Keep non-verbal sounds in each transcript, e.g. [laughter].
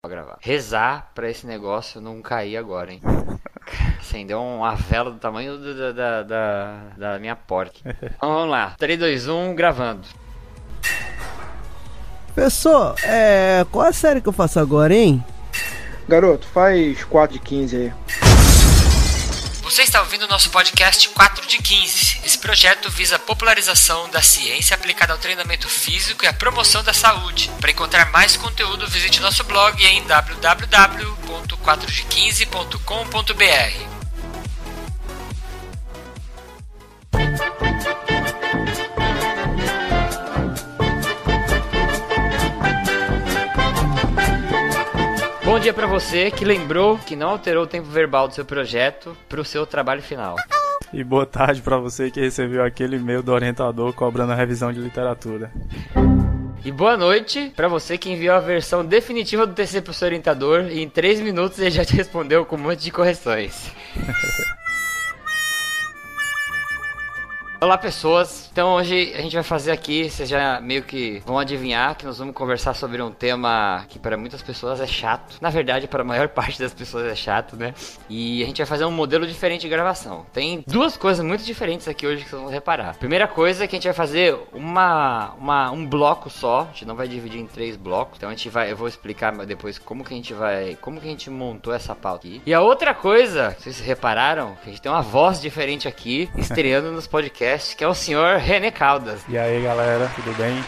Pra gravar. Rezar pra esse negócio não cair agora, hein? [laughs] Acendeu uma vela do tamanho do- da, da, da, da minha porta. [laughs] Então vamos lá. 3, 2, 1, gravando. Pessoal, é. Qual a série que eu faço agora, hein? Garoto, faz 4 de 15 aí. Você está ouvindo o nosso podcast 4 de 15. Esse projeto visa a popularização da ciência aplicada ao treinamento físico e à promoção da saúde. Para encontrar mais conteúdo, visite nosso blog em www.4de15.com.br. Bom dia para você que lembrou que não alterou o tempo verbal do seu projeto para o seu trabalho final. E boa tarde pra você que recebeu aquele e-mail do orientador cobrando a revisão de literatura. E boa noite para você que enviou a versão definitiva do TC pro seu orientador e em 3 minutos ele já te respondeu com um monte de correções. [laughs] Olá pessoas, então hoje a gente vai fazer aqui, vocês já meio que vão adivinhar que nós vamos conversar sobre um tema que para muitas pessoas é chato. Na verdade, para a maior [laughs] parte das pessoas é chato, né? E a gente vai fazer um modelo diferente de gravação. Tem duas coisas muito diferentes aqui hoje que vocês vão reparar. Primeira coisa é que a gente vai fazer uma, uma, um bloco só, a gente não vai dividir em três blocos. Então a gente vai, eu vou explicar depois como que a gente vai, como que a gente montou essa pauta aqui. E a outra coisa, vocês repararam, que a gente tem uma voz diferente aqui, estreando nos podcasts, que é o senhor René Caldas. E aí galera, tudo bem?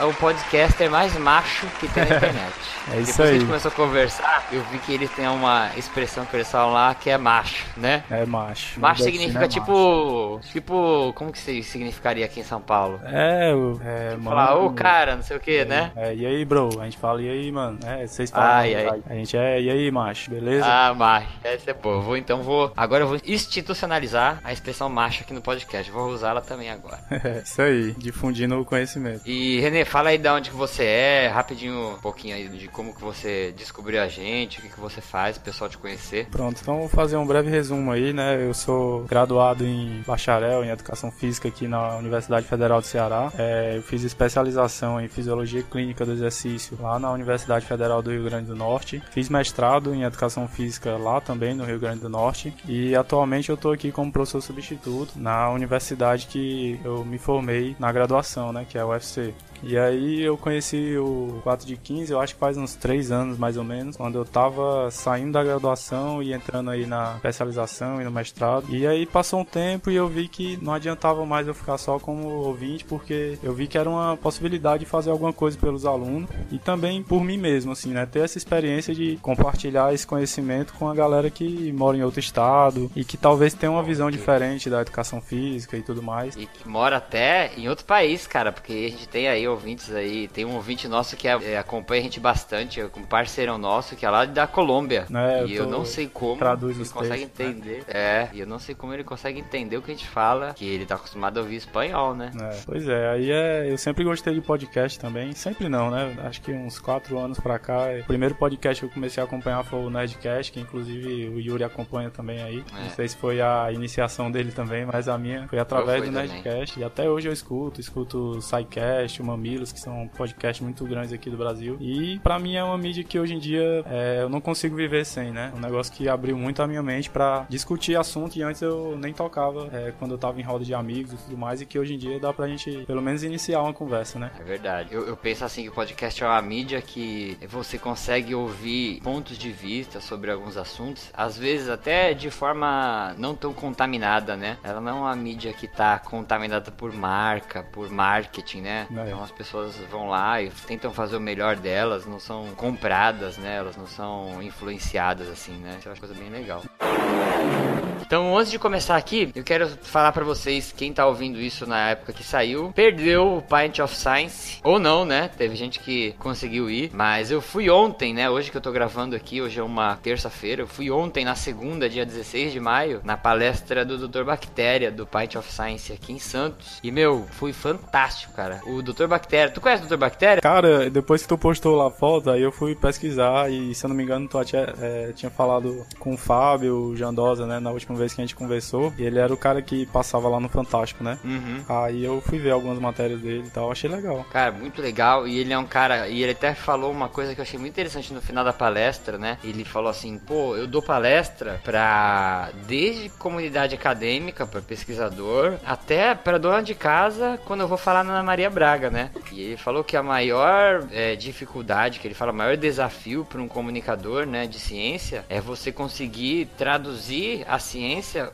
É o podcaster mais macho que tem na [laughs] internet. É isso Depois que a aí. gente começou a conversar, eu vi que ele tem uma expressão que eles falam lá que é macho, né? É macho. Macho significa é tipo. Tipo. Como que significaria aqui em São Paulo? macho. É, o- é, mano. Falar, ô cara, não sei o que, né? É, e aí, bro? A gente fala, e aí, mano? É, vocês falam. Ai, ai. A gente é, e aí, macho? Beleza? Ah, macho. Essa é boa. Vou, então vou. Agora eu vou institucionalizar a expressão macho aqui no podcast. Vou usá-la também agora. [laughs] É, isso aí, difundindo o conhecimento. E Renê, fala aí de onde que você é, rapidinho um pouquinho aí de como que você descobriu a gente, o que, que você faz, o pessoal te conhecer. Pronto, então vou fazer um breve resumo aí, né? Eu sou graduado em bacharel em Educação Física aqui na Universidade Federal do Ceará. É, eu fiz especialização em Fisiologia Clínica do Exercício lá na Universidade Federal do Rio Grande do Norte. Fiz mestrado em Educação Física lá também no Rio Grande do Norte. E atualmente eu estou aqui como professor substituto na universidade que eu me formei na graduação, né? Que é a UFC. E aí eu conheci o 4 de 15, eu acho que faz uns 3 anos mais ou menos, quando eu tava saindo da graduação e entrando aí na especialização e no mestrado. E aí passou um tempo e eu vi que não adiantava mais eu ficar só como ouvinte, porque eu vi que era uma possibilidade de fazer alguma coisa pelos alunos e também por mim mesmo, assim, né? Ter essa experiência de compartilhar esse conhecimento com a galera que mora em outro estado e que talvez tenha uma visão diferente da educação física e tudo mais. E que mora até em outro país, cara, porque a gente tem aí ouvintes aí, tem um ouvinte nosso que é- é, acompanha a gente bastante, é um parceirão nosso que é lá da Colômbia. É, eu e eu não sei como traduz ele consegue textos, né? entender. É, e eu não sei como ele consegue entender o que a gente fala, que ele tá acostumado a ouvir espanhol, né? É, pois é, aí é, eu sempre gostei de podcast também, sempre não, né? Acho que uns quatro anos pra cá, o primeiro podcast que eu comecei a acompanhar foi o Nerdcast, que inclusive o Yuri acompanha também aí. É. Não sei se foi a iniciação dele também, mas a minha foi através do também. Nerdcast. E até hoje eu escuto, escuto o SciCast, o Mamilos, que são podcasts muito grandes aqui do Brasil. E pra mim é uma mídia que hoje em dia é, eu não consigo viver sem, né? Um negócio que abriu muito a minha mente pra discutir assunto e antes eu nem tocava é, quando eu tava em roda de amigos e tudo mais, e que hoje em dia dá pra gente pelo menos iniciar uma conversa, né? É verdade. Eu, eu penso assim que o podcast é uma mídia que você consegue ouvir pontos de vista sobre alguns assuntos, às vezes até de forma não tão contaminada, né? Ela não é uma mídia que tá contaminada por marca, por marketing, né? É. Então as pessoas vão lá e tentam fazer o melhor delas, não são compradas, né? Elas não são influenciadas assim, né? Isso é uma coisa bem legal. Então, antes de começar aqui, eu quero falar pra vocês, quem tá ouvindo isso na época que saiu, perdeu o Pint of Science, ou não, né? Teve gente que conseguiu ir, mas eu fui ontem, né? Hoje que eu tô gravando aqui, hoje é uma terça-feira, eu fui ontem na segunda, dia 16 de maio, na palestra do Dr. Bactéria, do Pint of Science aqui em Santos. E, meu, foi fantástico, cara. O Dr. Bactéria, tu conhece o Dr. Bactéria? Cara, depois que tu postou lá a foto, aí eu fui pesquisar e, se eu não me engano, tu é, tinha falado com o Fábio Jandosa, né, na última vez que a gente conversou, e ele era o cara que passava lá no Fantástico, né? Uhum. Aí eu fui ver algumas matérias dele e tal, achei legal. Cara, muito legal. E ele é um cara. E ele até falou uma coisa que eu achei muito interessante no final da palestra, né? Ele falou assim: pô, eu dou palestra pra. desde comunidade acadêmica, pra pesquisador, até pra dona de casa quando eu vou falar na Ana Maria Braga, né? E ele falou que a maior é, dificuldade, que ele fala, o maior desafio para um comunicador, né, de ciência, é você conseguir traduzir a ciência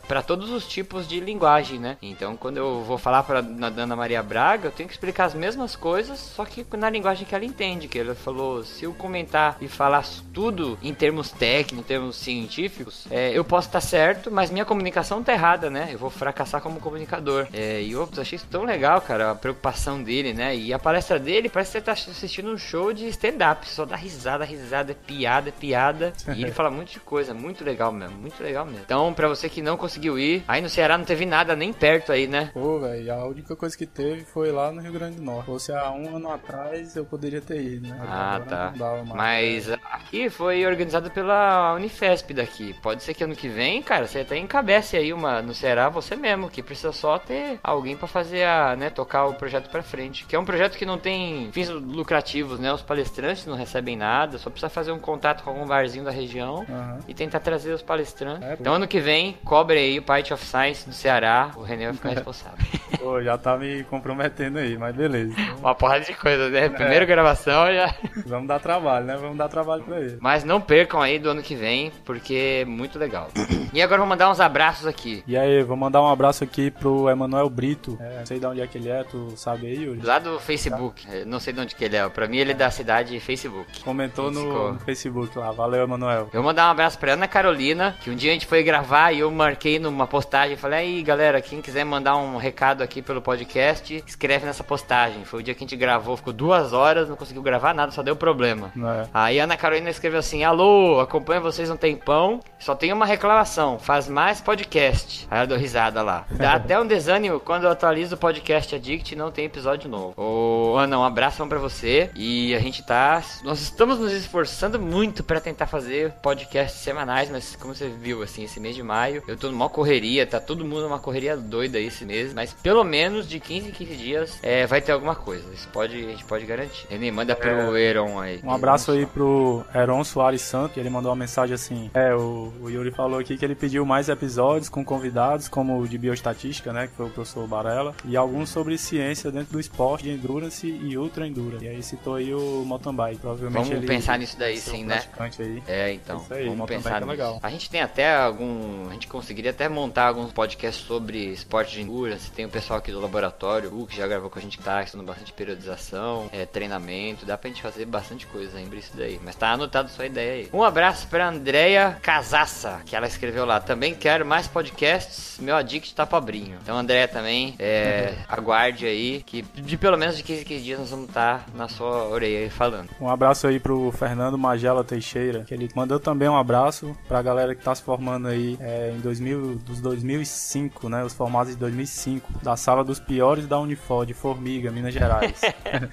para todos os tipos de linguagem, né? Então, quando eu vou falar para na Ana Maria Braga, eu tenho que explicar as mesmas coisas, só que na linguagem que ela entende. Que ele falou, se eu comentar e falar tudo em termos técnicos, em termos científicos, é, eu posso estar certo, mas minha comunicação tá errada, né? Eu vou fracassar como comunicador. É, e eu achei isso tão legal, cara, a preocupação dele, né? E a palestra dele parece que você tá assistindo um show de stand-up, só dá risada, risada, é piada, é piada. E ele fala [laughs] muito de coisa, muito legal mesmo, muito legal mesmo. Então, pra você que não conseguiu ir, aí no Ceará não teve nada nem perto aí, né? Pô, velho, a única coisa que teve foi lá no Rio Grande do Norte. Fosse há um ano atrás, eu poderia ter ido, né? Ah, Agora tá. dava. Mas aqui foi organizado pela Unifesp daqui. Pode ser que ano que vem, cara, você até encabece aí uma no Ceará você mesmo, que precisa só ter alguém pra fazer a, né, tocar o projeto pra frente. Que é um projeto que não tem fins lucrativos, né? Os palestrantes não recebem nada, só precisa fazer um contato com algum barzinho da região Aham. e tentar trazer os palestrantes. É, então ano que vem, cobre aí o Part of Science do Ceará, o René vai ficar responsável. [laughs] Pô, já tá me comprometendo aí, mas beleza. Então, [laughs] Uma porrada de coisa, né? Primeira gravação já. vamos dar trabalho, né? Vamos dar trabalho pra ele. Mas não percam aí do ano que vem, porque é muito legal. [coughs] E agora eu vou mandar uns abraços aqui. E aí, vou mandar um abraço aqui pro Emanuel Brito. É, não sei de onde é que ele é, tu sabe aí, Yuri? Lá do Facebook. Eu Não sei de onde que ele é. Pra mim ele é da cidade Facebook. Comentou no, no Facebook lá. Valeu, Emanuel. Eu vou mandar um abraço pra Ana Carolina, que um dia a gente foi gravar e eu marquei numa postagem. Falei, aí galera, quem quiser mandar um recado aqui pelo podcast, escreve nessa postagem. Foi o dia que a gente gravou, ficou duas horas, não conseguiu gravar nada, só deu problema. É. Aí a Ana Carolina escreveu assim: Alô, acompanho vocês um tempão. Só tem uma reclamação: faz mais podcast. Aí ela deu risada lá. [laughs] Dá até um desânimo quando eu atualizo o podcast Addict e não tem episódio novo. Ô, Ana, um abraço pra você. E a gente tá. Nós estamos nos esforçando muito pra tentar fazer podcasts semanais, mas como você viu, assim, esse mês de maio, eu tô numa correria, tá todo mundo numa correria doida esse mês, mas pelo menos de 15 em 15 dias é, vai ter alguma coisa. Isso pode, a gente pode garantir. Ele manda pro Heron aí. Um abraço aí pro Heron Soares Santos, que ele mandou uma mensagem assim. É, o, o Yuri falou aqui que ele pediu mais episódios com convidados, como o de bioestatística, né? Que foi o professor Barella, e alguns sobre ciência dentro do esporte de endurance e ultra endurance. E aí citou aí o mountain bike. Provavelmente Vamos ele pensar nisso daí um sim, né? Aí. É, então. Isso aí, vamos pensar é legal. A gente tem até algum. A gente conseguiria até montar alguns podcasts sobre esporte de endurance. Tem o pessoal aqui do laboratório, o que já gravou com a gente que tá estudando bastante periodização, é, treinamento. Dá pra gente fazer bastante coisa ainda isso daí. Mas tá anotado sua ideia aí. Um abraço pra Andrea Casassa, que ela escreveu lá. Também quero mais podcasts. Meu addict tá pobrinho. Então, Andrea também, é, aguarde aí. Que de pelo menos de 15 em 15 dias nós vamos estar na sua orelha aí falando. Um abraço aí pro Fernando Magela Teixeira, que ele mandou também um abraço pra galera que tá se formando aí é, em 2000, dos 2005, né? Os formados de 2005, da sala dos piores da Unifor, de Formiga, Minas Gerais.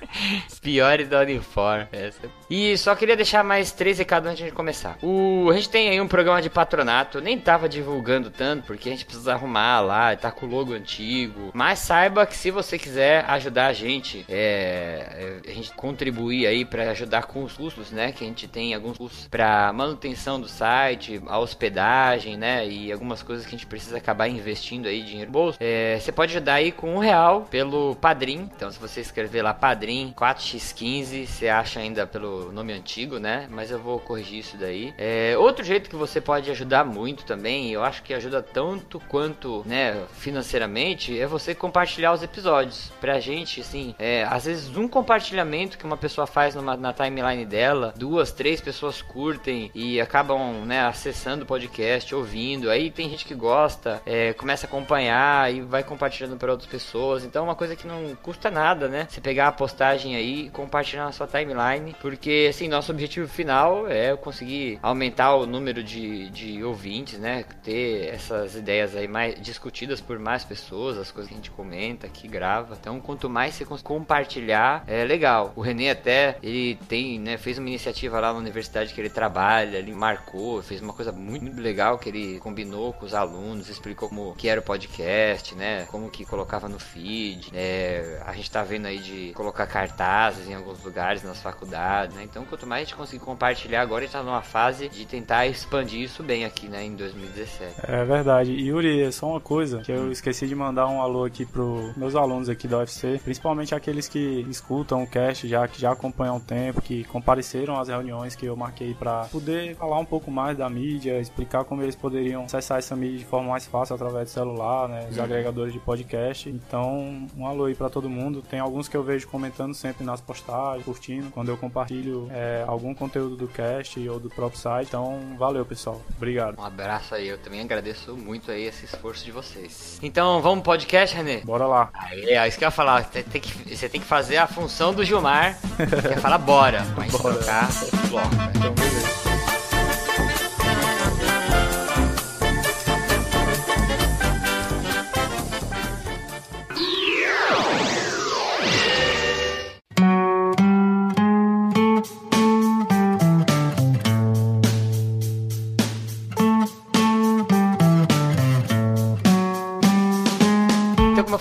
[laughs] Piores da Uniform. Essa. E só queria deixar mais três recados antes de começar. O, a gente tem aí um programa de patronato. Nem tava divulgando tanto, porque a gente precisa arrumar lá, tá com o logo antigo. Mas saiba que se você quiser ajudar a gente, é, é, a gente contribuir aí pra ajudar com os custos, né? Que a gente tem alguns custos pra manutenção do site, a hospedagem, né? E algumas coisas que a gente precisa acabar investindo aí dinheiro no bolso. É, você pode ajudar aí com um real pelo Padrim. Então, se você escrever lá Padrim 4x15, você acha ainda pelo nome antigo, né? Mas eu vou corrigir isso daí. É, outro jeito que você pode ajudar muito também, eu acho que ajuda tanto quanto, né, financeiramente, é você compartilhar os episódios. Pra gente, assim, é, às vezes um compartilhamento que uma pessoa faz numa, na timeline dela, duas, três pessoas curtem e acabam, né, acessando o podcast, ouvindo. Aí tem gente que gosta, é, começa a acompanhar e vai compartilhando para outras pessoas. Então é uma coisa que não custa nada, né? Você pegar a postagem aí e compartilhar na sua timeline. Porque, assim, nosso objetivo final é conseguir aumentar o número de, de ouvintes, né? Ter essas ideias aí mais discutidas por mais pessoas, as coisas que a gente comenta, que grava. Então, quanto mais você compartilhar, é legal. O René até, ele tem, né, fez uma iniciativa lá na universidade que ele trabalha, ele marcou, fez uma coisa muito, muito legal que ele combinou com os alunos, explicou como que era o podcast, né? Como que colocava no feed. É, a gente tá vendo aí de colocar cartazes em alguns lugares nas faculdades, né? Então, quanto mais a gente conseguir compartilhar, agora a gente tá numa fase de tentar expandir isso bem aqui, né? Em 2017. É verdade. Yuri, é só uma coisa que eu esqueci de mandar um alô aqui pro meus alunos aqui da UFC, principalmente aqueles que escutam o cast já, que já acompanham o tempo, que compareceram às reuniões que eu marquei para poder falar um pouco mais da mídia, explicar como eles poderiam acessar essa mídia de forma mais fácil através do celular, né? Os uhum. agregadores de podcast. Então, um alô aí para todo mundo. Tem alguns que eu vejo comentando sempre nas postagens, curtindo, quando eu compartilho é, algum conteúdo do cast ou do próprio site. Então, valeu, pessoal. Obrigado. Um abraço aí. Eu também agradeço muito aí esse esforço de vocês. Então, vamos pro podcast, Renê? Bora lá. Aí, é isso que eu ia falar. Você tem que, você tem que fazer a função do Gilmar, [laughs] que é falar bora. Mas bora. trocar bloco. Né? Então, beleza.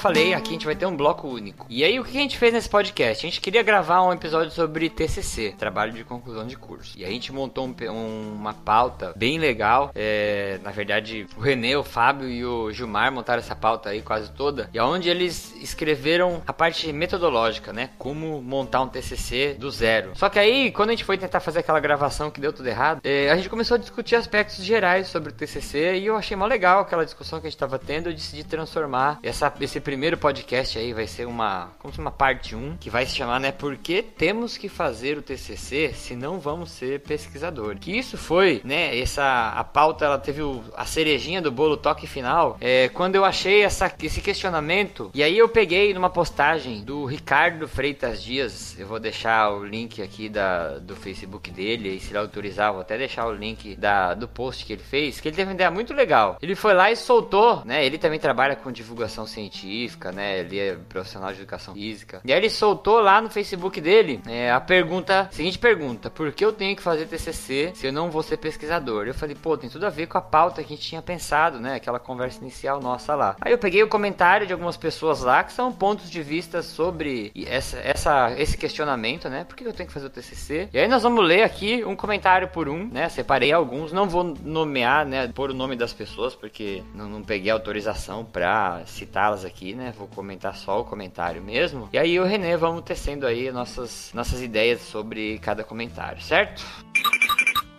Falei, aqui a gente vai ter um bloco único. E aí, o que a gente fez nesse podcast? A gente queria gravar um episódio sobre TCC, Trabalho de Conclusão de Curso. E a gente montou um, um, uma pauta bem legal. É, na verdade, o Renê, o Fábio e o Gilmar montaram essa pauta aí quase toda. E onde eles escreveram a parte metodológica, né? Como montar um TCC do zero. Só que aí, quando a gente foi tentar fazer aquela gravação que deu tudo errado, é, a gente começou a discutir aspectos gerais sobre o TCC e eu achei mó legal aquela discussão que a gente estava tendo. Eu decidi transformar essa, esse primeiro primeiro podcast aí vai ser uma, como se uma parte 1, que vai se chamar, né, Por que temos que fazer o TCC se não vamos ser pesquisador? Que isso foi, né, essa a pauta ela teve o, a cerejinha do bolo toque final, é, quando eu achei essa, esse questionamento, e aí eu peguei numa postagem do Ricardo Freitas Dias, eu vou deixar o link aqui da, do Facebook dele, e se ele autorizar, vou até deixar o link da, do post que ele fez, que ele teve uma ideia muito legal. Ele foi lá e soltou, né, ele também trabalha com divulgação científica, científica, né? Ele é profissional de educação física. E aí ele soltou lá no Facebook dele é, a pergunta, seguinte pergunta: Por que eu tenho que fazer TCC se eu não vou ser pesquisador? Eu falei, pô, tem tudo a ver com a pauta que a gente tinha pensado, né? Aquela conversa inicial nossa lá. Aí eu peguei o comentário de algumas pessoas lá que são pontos de vista sobre essa, essa, esse questionamento, né? Por que eu tenho que fazer o TCC? E aí nós vamos ler aqui um comentário por um, né? Separei alguns, não vou nomear, né? Pôr o nome das pessoas porque não, não peguei autorização para citá-las aqui, né? Vou comentar só o comentário mesmo. E aí o René vamos tecendo aí nossas, nossas ideias sobre cada comentário, certo?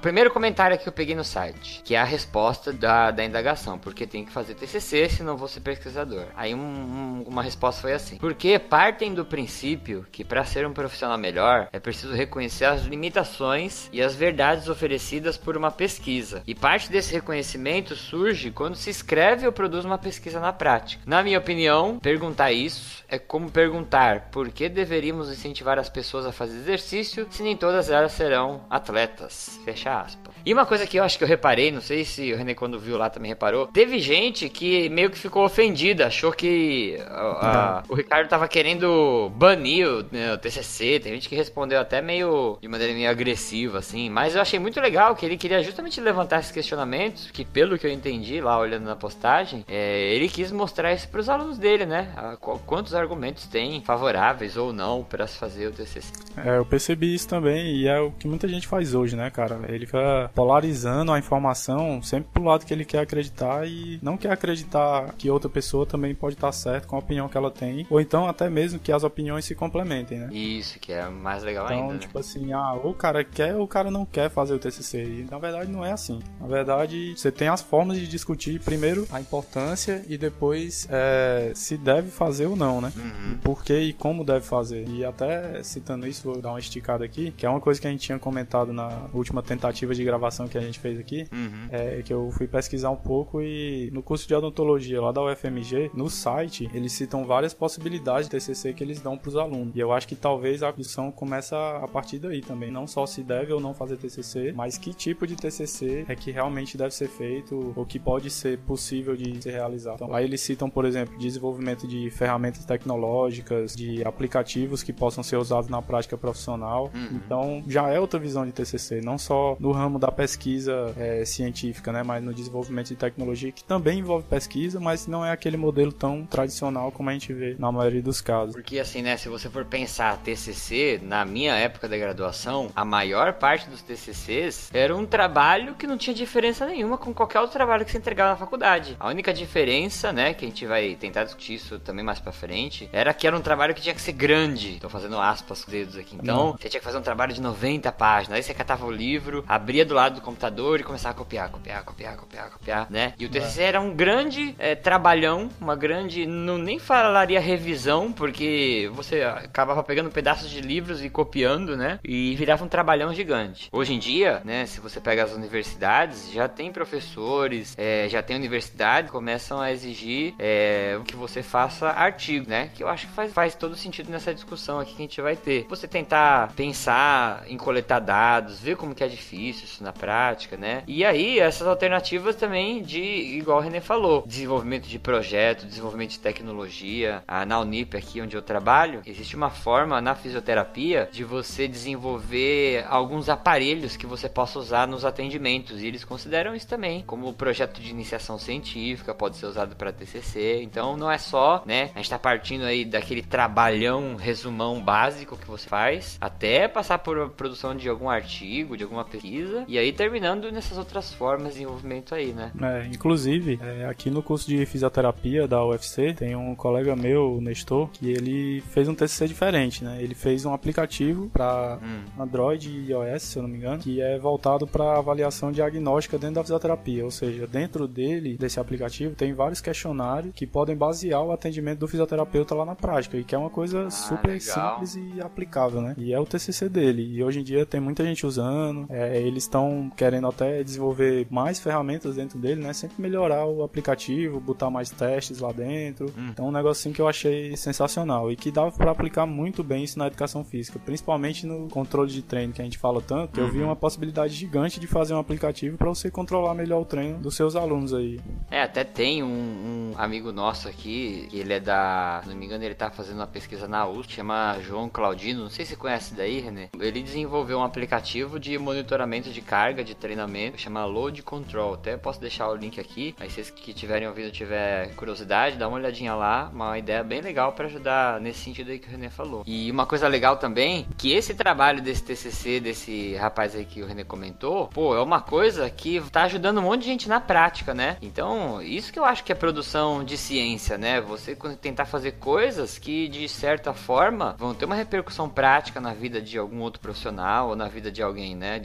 Primeiro comentário que eu peguei no site, que é a resposta da, da indagação, porque tem que fazer TCC, senão vou ser pesquisador. Aí um, um, uma resposta foi assim: porque partem do princípio que para ser um profissional melhor é preciso reconhecer as limitações e as verdades oferecidas por uma pesquisa. E parte desse reconhecimento surge quando se escreve ou produz uma pesquisa na prática. Na minha opinião, perguntar isso é como perguntar por que deveríamos incentivar as pessoas a fazer exercício se nem todas elas serão atletas. Fechar aspas. E uma coisa que eu acho que eu reparei, não sei se o René quando viu lá também reparou, teve gente que meio que ficou ofendida, achou que a, a, o Ricardo tava querendo banir o, né, o, TCC, tem gente que respondeu até meio de maneira meio agressiva assim, mas eu achei muito legal que ele queria justamente levantar esses questionamentos, que pelo que eu entendi lá olhando na postagem, é, ele quis mostrar isso para os alunos dele, né? A, quantos argumentos tem favoráveis ou não para se fazer o TCC. É, eu percebi isso também e é o que muita gente faz hoje, né, cara? Ele fica polarizando a informação sempre pro lado que ele quer acreditar e não quer acreditar que outra pessoa também pode estar certo com a opinião que ela tem, ou então até mesmo que as opiniões se complementem, né? Isso, que é mais legal então, ainda. Então, tipo né? assim, ah, ou o cara quer ou o cara não quer fazer o TCC. E na verdade não é assim. Na verdade, você tem as formas de discutir primeiro a importância e depois é, se deve fazer ou não, né? Uhum. Por que e como deve fazer. E até citando isso, vou dar uma esticada aqui, que é uma coisa que a gente tinha comentado na última tentativa de gravação que a gente fez aqui, uhum. é que eu fui pesquisar um pouco e no curso de odontologia lá da UFMG, no site, eles citam várias possibilidades de TCC que eles dão para os alunos. E eu acho que talvez a discussão começa a partir daí também, não só se deve ou não fazer TCC, mas que tipo de TCC é que realmente deve ser feito ou que pode ser possível de ser realizado. Então, aí eles citam, por exemplo, desenvolvimento de ferramentas tecnológicas, de aplicativos que possam ser usados na prática profissional. Uhum. Então, já é outra visão de TCC, não só só no ramo da pesquisa é, científica, né, mas no desenvolvimento de tecnologia que também envolve pesquisa, mas não é aquele modelo tão tradicional como a gente vê na maioria dos casos. Porque assim, né, se você for pensar TCC, na minha época da graduação, a maior parte dos TCCs era um trabalho que não tinha diferença nenhuma com qualquer outro trabalho que você entregava na faculdade. A única diferença, né, que a gente vai tentar discutir isso também mais para frente, era que era um trabalho que tinha que ser grande. Tô fazendo aspas com os dedos aqui. Então, você tinha que fazer um trabalho de 90 páginas. Aí você catava o livro, abria do lado do computador e começava a copiar, copiar, copiar, copiar, copiar, né? E o TCC é. era um grande é, trabalhão, uma grande, não nem falaria revisão, porque você acabava pegando pedaços de livros e copiando, né? E virava um trabalhão gigante. Hoje em dia, né, se você pega as universidades, já tem professores, é, já tem universidades que começam a exigir é, que você faça artigo, né? Que eu acho que faz, faz todo sentido nessa discussão aqui que a gente vai ter. Você tentar pensar em coletar dados, ver como que é difícil isso na prática, né? E aí, essas alternativas também de, igual o René falou, desenvolvimento de projeto, desenvolvimento de tecnologia. Ah, na Unip, aqui onde eu trabalho, existe uma forma na fisioterapia de você desenvolver alguns aparelhos que você possa usar nos atendimentos. E eles consideram isso também como projeto de iniciação científica, pode ser usado para TCC. Então, não é só, né? A gente tá partindo aí daquele trabalhão, resumão básico que você faz, até passar por produção de algum artigo, de alguma pesquisa, e aí terminando nessas outras formas de desenvolvimento aí, né? É, inclusive, é, aqui no curso de fisioterapia da UFC, tem um colega meu, o Nestor, que ele fez um TCC diferente, né? Ele fez um aplicativo para hum. Android e iOS, se eu não me engano, que é voltado para avaliação diagnóstica dentro da fisioterapia, ou seja, dentro dele, desse aplicativo, tem vários questionários que podem basear o atendimento do fisioterapeuta lá na prática, e que é uma coisa ah, super legal. simples e aplicável, né? E é o TCC dele, e hoje em dia tem muita gente usando, é, eles estão querendo até desenvolver mais ferramentas dentro dele, né? Sempre melhorar o aplicativo, botar mais testes lá dentro. Hum. Então, um negocinho que eu achei sensacional e que dava para aplicar muito bem isso na educação física, principalmente no controle de treino que a gente fala tanto. Uhum. Eu vi uhum. uma possibilidade gigante de fazer um aplicativo para você controlar melhor o treino dos seus alunos aí. É, até tem um, um, amigo nosso aqui, que ele é da. Se não me engano, ele tá fazendo uma pesquisa na USP, chama João Claudino. Não sei se você conhece daí, René. Ele desenvolveu um aplicativo de monitoramento de carga de treinamento, chama Load Control. Até posso deixar o link aqui. Aí vocês que tiverem ouvido, tiver curiosidade, dá uma olhadinha lá. Uma ideia bem legal para ajudar nesse sentido aí que o René falou. E uma coisa legal também, que esse trabalho desse TCC, desse rapaz aí que o René comentou, pô, é uma coisa que tá ajudando um monte de gente na prática, né? Então, isso que eu acho que é produção de ciência, né? Você tentar fazer coisas que, de certa forma, vão ter uma repercussão prática na vida de algum outro profissional ou na vida de alguém, né?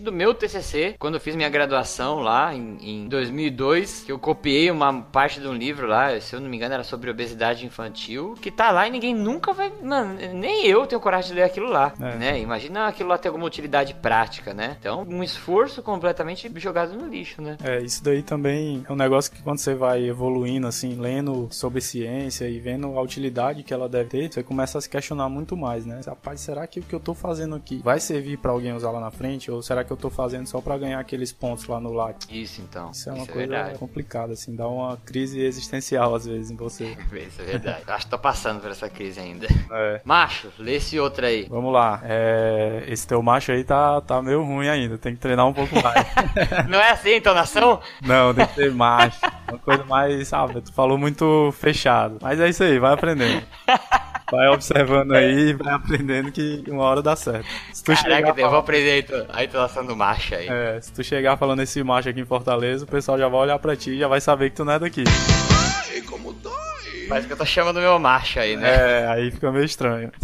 Do meu TCC, quando eu fiz minha graduação lá em, em 2002, que eu copiei uma parte de um livro lá, se eu não me engano era sobre obesidade infantil, que tá lá e ninguém nunca vai... Mano, nem eu tenho coragem de ler aquilo lá, é. né? Imagina aquilo lá ter alguma utilidade prática, né? Então, um esforço completamente jogado no lixo, né? É, isso daí também é um negócio que quando você vai evoluindo, assim, lendo sobre ciência e vendo a utilidade que ela deve ter, você começa a se questionar muito mais, né? Rapaz, será que o que eu tô fazendo aqui vai servir para alguém usar lá na frente? Ou será que eu tô fazendo só para ganhar aqueles pontos lá no lag? Isso, então. Isso é uma isso é coisa é complicada, assim, dá uma crise existencial às vezes em você. [laughs] isso é verdade. Acho que tô passando por essa crise ainda. É. Macho, lê esse outro aí. Vamos lá. É... Esse teu macho aí tá, tá meio ruim ainda, tem que treinar um pouco mais. [laughs] Não é assim a entonação? Não, tem que ser macho. Uma coisa mais, sabe, tu falou muito fechado. Mas é isso aí, vai aprendendo. [laughs] Vai observando aí, vai aprendendo que uma hora dá certo. Se tu Caraca, chegar eu falando... vou aprender a entonação do macho aí. É, se tu chegar falando esse macho aqui em Fortaleza, o pessoal já vai olhar pra ti e já vai saber que tu não é daqui. Ai, como dói! Parece que eu tô chamando meu macho aí, né? É, aí fica meio estranho. [laughs]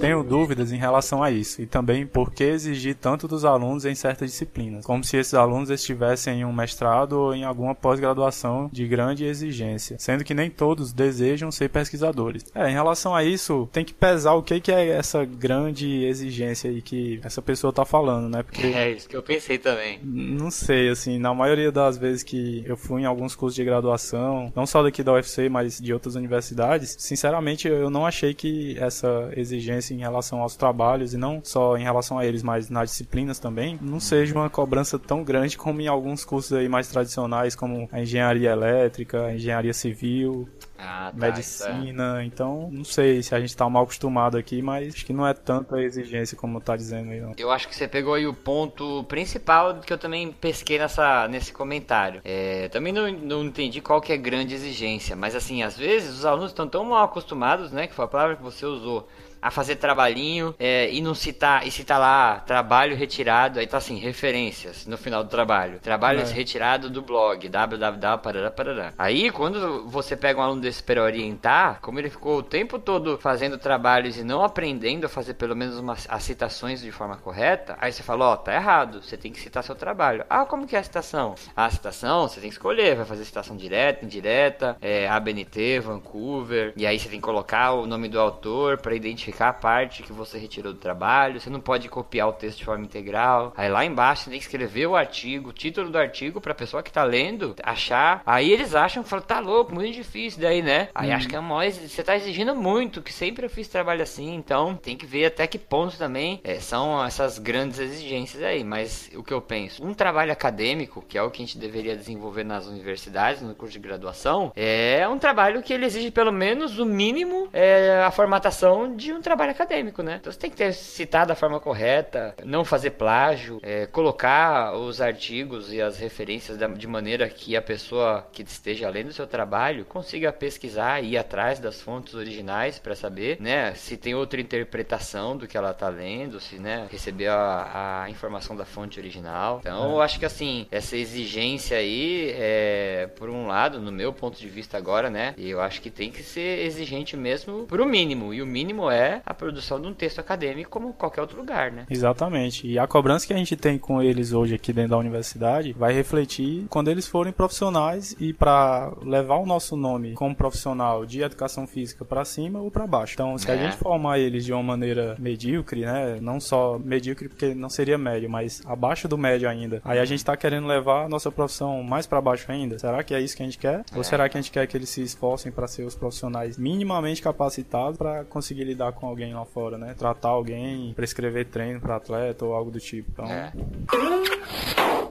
Tenho dúvidas em relação a isso e também por que exigir tanto dos alunos em certas disciplinas, como se esses alunos estivessem em um mestrado ou em alguma pós-graduação de grande exigência, sendo que nem todos desejam ser pesquisadores. É, em relação a isso, tem que pesar o que, que é essa grande exigência aí que essa pessoa está falando, né? Porque é isso que eu pensei também. Não sei, assim, na maioria das vezes que eu fui em alguns cursos de graduação, não só daqui da UFC, mas de outras universidades, sinceramente eu não achei que essa exigência exigência em relação aos trabalhos e não só em relação a eles, mas nas disciplinas também, não seja uma cobrança tão grande como em alguns cursos aí mais tradicionais, como a engenharia elétrica, a engenharia civil, ah, tá, medicina. É. Então, não sei se a gente tá mal acostumado aqui, mas acho que não é tanta exigência como tá dizendo aí. Não. Eu acho que você pegou aí o ponto principal que eu também pesquei nessa, nesse comentário. É, também não, não entendi qual que é grande exigência, mas assim, às vezes os alunos estão tão mal acostumados, né, que foi a palavra que você usou, a fazer trabalhinho é, e não citar, e citar lá trabalho retirado, aí tá assim, referências no final do trabalho. Trabalho é. retirado do blog, www. Parará, parará. Aí, quando você pega um aluno desse para orientar, como ele ficou o tempo todo fazendo trabalhos e não aprendendo a fazer pelo menos umas, as citações de forma correta, aí você fala, ó, oh, tá errado, você tem que citar seu trabalho. Ah, como que é a citação? a citação, você tem que escolher, vai fazer citação direta, indireta, é, ABNT, Vancouver, e aí você tem que colocar o nome do autor para identificar a parte que você retirou do trabalho, você não pode copiar o texto de forma integral. Aí lá embaixo você tem que escrever o artigo, o título do artigo pra pessoa que tá lendo achar. Aí eles acham, falam, tá louco, muito difícil daí, né? Aí hum. acho que é mais, você tá exigindo muito, que sempre eu fiz trabalho assim, então tem que ver até que ponto também é, são essas grandes exigências aí. Mas o que eu penso, um trabalho acadêmico, que é o que a gente deveria desenvolver nas universidades, no curso de graduação, é um trabalho que ele exige pelo menos o mínimo é, a formatação de um trabalho acadêmico, né? Então você tem que ter citado da forma correta, não fazer plágio, é, colocar os artigos e as referências de maneira que a pessoa que esteja lendo o seu trabalho consiga pesquisar e ir atrás das fontes originais para saber, né, se tem outra interpretação do que ela está lendo, se, né, receber a, a, informação da fonte original. Então, é. eu acho que assim, essa exigência aí, é, por um lado, no meu ponto de vista agora, né, eu acho que tem que ser exigente mesmo pro mínimo, e o mínimo é a produção de um texto acadêmico como qualquer outro lugar, né? Exatamente. E a cobrança que a gente tem com eles hoje aqui dentro da universidade vai refletir quando eles forem profissionais e para levar o nosso nome como profissional de educação física para cima ou para baixo. Então, se é. a gente formar eles de uma maneira medíocre, né, não só medíocre porque não seria médio, mas abaixo do médio ainda. Aí a gente está querendo levar a nossa profissão mais para baixo ainda. Será que é isso que a gente quer? É. Ou será que a gente quer que eles se esforcem para ser os profissionais minimamente capacitados para conseguir lidar com alguém lá fora, né? Tratar alguém, prescrever treino para atleta ou algo do tipo. Então... É.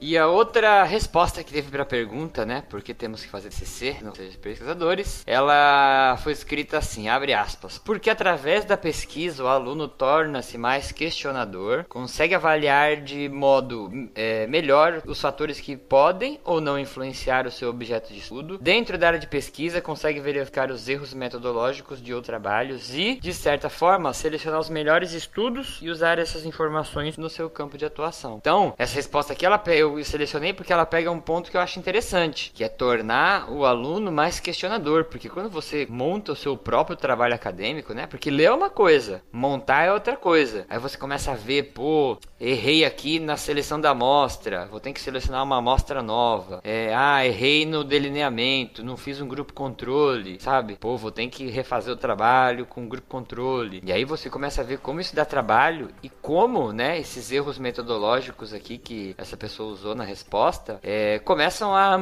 E a outra resposta que teve para a pergunta, né? Porque temos que fazer CC, não seja pesquisadores, ela foi escrita assim, abre aspas. Porque através da pesquisa o aluno torna-se mais questionador, consegue avaliar de modo é, melhor os fatores que podem ou não influenciar o seu objeto de estudo. Dentro da área de pesquisa, consegue verificar os erros metodológicos de outros trabalhos e, de certa forma, selecionar os melhores estudos e usar essas informações no seu campo de atuação. Então, essa resposta aqui ela, eu selecionei porque ela pega um ponto que eu acho interessante, que é tornar o aluno mais questionador, porque quando você monta o seu próprio trabalho acadêmico, né? Porque ler é uma coisa, montar é outra coisa. Aí você começa a ver, pô, errei aqui na seleção da amostra, vou ter que selecionar uma amostra nova. É, ah, errei no delineamento, não fiz um grupo controle, sabe? Pô, vou ter que refazer o trabalho com um grupo controle. E aí você começa a ver como isso dá trabalho e como, né, esses erros metodológicos aqui que essa pessoa usou na resposta é, começam a,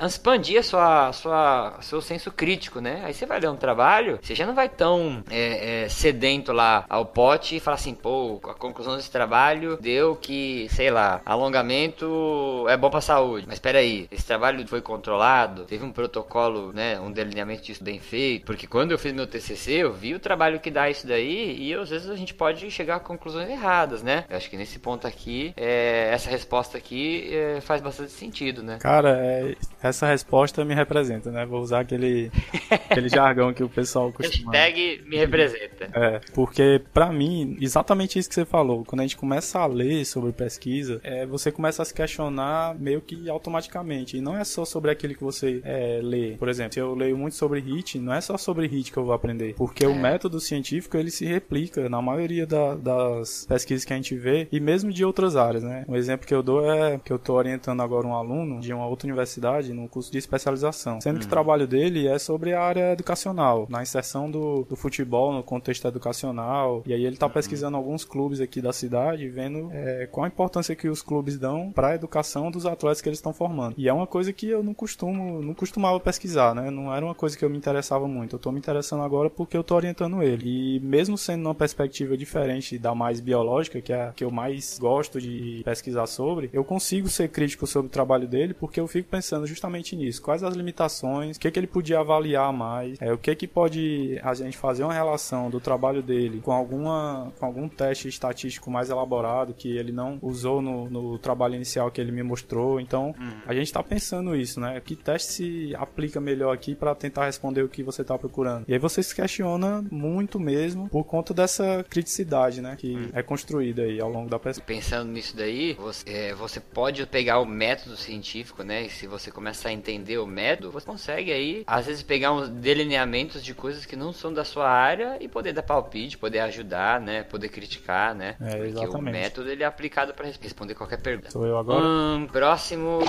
a, expandir a sua, sua, seu senso crítico, né? Aí você vai ler um trabalho, você já não vai tão é, é, sedento lá ao pote e falar assim, pô, a conclusão desse trabalho deu que, sei lá, alongamento é bom pra saúde. Mas espera aí, esse trabalho foi controlado, teve um protocolo, né, um delineamento disso bem feito, porque quando eu fiz meu TCC, eu vi o trabalho que dá isso daí e às vezes a gente pode chegar a conclusões erradas, né? Eu acho que nesse ponto aqui, é, essa resposta aqui é, faz bastante sentido, né? Cara, é, essa resposta me representa, né? Vou usar aquele, [laughs] aquele jargão que o pessoal costuma... Hashtag me representa. É, porque para mim, exatamente isso que você falou, quando a gente começa a ler sobre pesquisa, é, você começa a se questionar meio que automaticamente, e não é só sobre aquilo que você é, lê. Por exemplo, se eu leio muito sobre HIT, não é só sobre HIT que eu vou aprender, porque é. o método científico ele se replica na maioria da, das pesquisas que a gente vê e mesmo de outras áreas, né? Um exemplo que eu dou é que eu estou orientando agora um aluno de uma outra universidade no curso de especialização, sendo que Uhum. o trabalho dele é sobre a área educacional, na inserção do, do futebol no contexto educacional, e aí ele está Uhum. pesquisando alguns clubes aqui da cidade, vendo é, qual a importância que os clubes dão para a educação dos atletas que eles estão formando. E é uma coisa que eu não costumo, não costumava pesquisar, né? Não era uma coisa que eu me interessava muito. Eu tô me interessando agora porque eu tô orientando ele. E mesmo sendo numa perspectiva diferente da mais biológica, que é a que eu mais gosto de pesquisar sobre, eu consigo ser crítico sobre o trabalho dele porque eu fico pensando justamente nisso. Quais as limitações, o que que ele podia avaliar mais, é, o que que pode a gente fazer uma relação do trabalho dele com alguma com algum teste estatístico mais elaborado que ele não usou no, no trabalho inicial que ele me mostrou. Então, a gente está pensando isso, né? Que teste se aplica melhor aqui para tentar responder o que você está procurando. E aí você se questiona muito mesmo por conta dessa criticidade, né? Que é construída aí ao longo da pesquisa. Pensando nisso daí, você, é, você pode pegar o método científico, né? E se você começar a entender o método, você consegue aí, às vezes, pegar uns delineamentos de coisas que não são da sua área e poder dar palpite, poder ajudar, né? Poder criticar, né? É, Porque o método ele é aplicado para responder qualquer pergunta. Sou eu agora? Hum, próximo.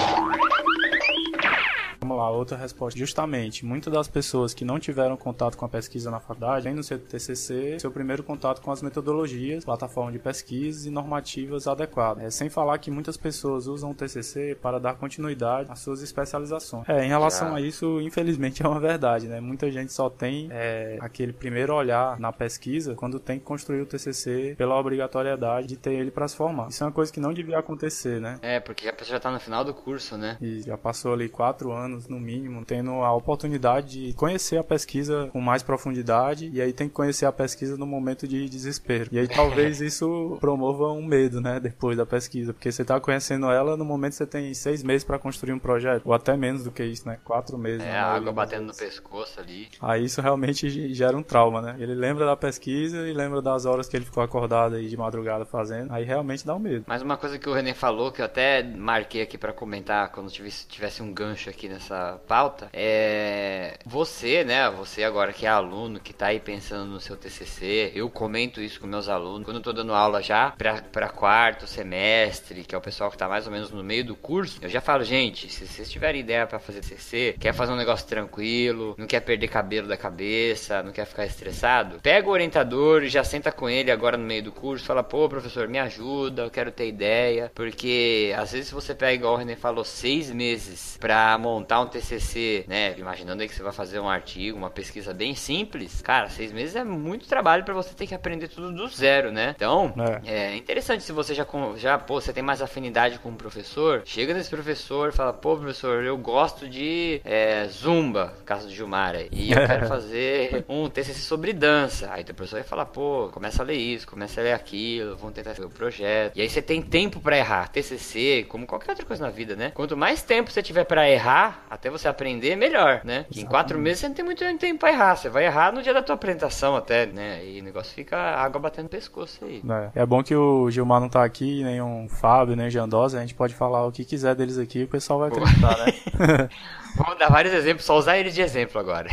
Vamos lá, outra resposta. Justamente, muitas das pessoas que não tiveram contato com a pesquisa na faculdade vêm no seu TCC seu primeiro contato com as metodologias, plataforma de pesquisa e normativas adequadas. É, sem falar que muitas pessoas usam o TCC para dar continuidade às suas especializações. É, em relação Já. a isso, infelizmente [laughs] é uma verdade, né? Muita gente só tem é, aquele primeiro olhar na pesquisa quando tem que construir o TCC pela obrigatoriedade de ter ele para se formar. Isso é uma coisa que não devia acontecer, né? É, porque a pessoa já tá no final do curso, né? E já passou ali quatro anos, no mínimo, tendo a oportunidade de conhecer a pesquisa com mais profundidade, e aí tem que conhecer a pesquisa no momento de desespero. E aí talvez [laughs] isso promova um medo, né, depois da pesquisa, porque você tá conhecendo ela no momento que você tem seis meses para construir um projeto, ou até menos do que isso, né, quatro meses. É, a água batendo no pescoço ali. Aí isso realmente ge- gera um trauma, né? Ele lembra da pesquisa e lembra das horas que ele ficou acordado aí de madrugada fazendo, aí realmente dá um medo. Mas uma coisa que o René falou, que eu até marquei aqui pra comentar quando tivesse, tivesse um gancho aqui nessa pauta, é você, né? Você agora que é aluno, que tá aí pensando no seu TCC, eu comento isso com meus alunos. Quando eu tô dando aula já pra quarto semestre, que é o pessoal que tá mais ou menos no meio do curso, eu já falo, gente, se vocês tiverem ideia pra fazer TCC, quer fazer um negócio tranquilo, não quer perder cabelo da cabeça, não quer ficar estressado, pega o orientador e já senta com ele agora no meio do curso, fala, pô, professor, me ajuda, eu quero ter ideia, porque às vezes você pega, igual o René falou, seis meses pra montar um TCC, né, imaginando aí que você vai fazer um artigo, uma pesquisa bem simples, cara, seis meses é muito trabalho pra você ter que aprender tudo do zero, né? Então, é, interessante se você já, já, pô, você tem mais afinidade com o professor, chega nesse professor e fala, pô, professor, eu gosto de é, zumba, caso de Gilmar aí, e eu quero [laughs] fazer um TCC sobre dança. Aí o professor vai falar, pô, começa a ler isso, começa a ler aquilo, vamos tentar fazer o projeto. E aí você tem tempo pra errar. TCC, como qualquer outra coisa na vida, né? Quanto mais tempo você tiver pra errar, até você aprender, melhor, né? Que em quatro meses você não tem muito tempo pra errar. Você vai errar no dia da tua apresentação até, né? E o negócio fica água batendo no pescoço aí. É, é bom que o Gilmar não tá aqui, nem um Fábio, nem o Jandosa, a gente pode falar o que quiser deles aqui, o pessoal vai acreditar, né? [laughs] Vamos dar vários exemplos, só usar eles de exemplo agora.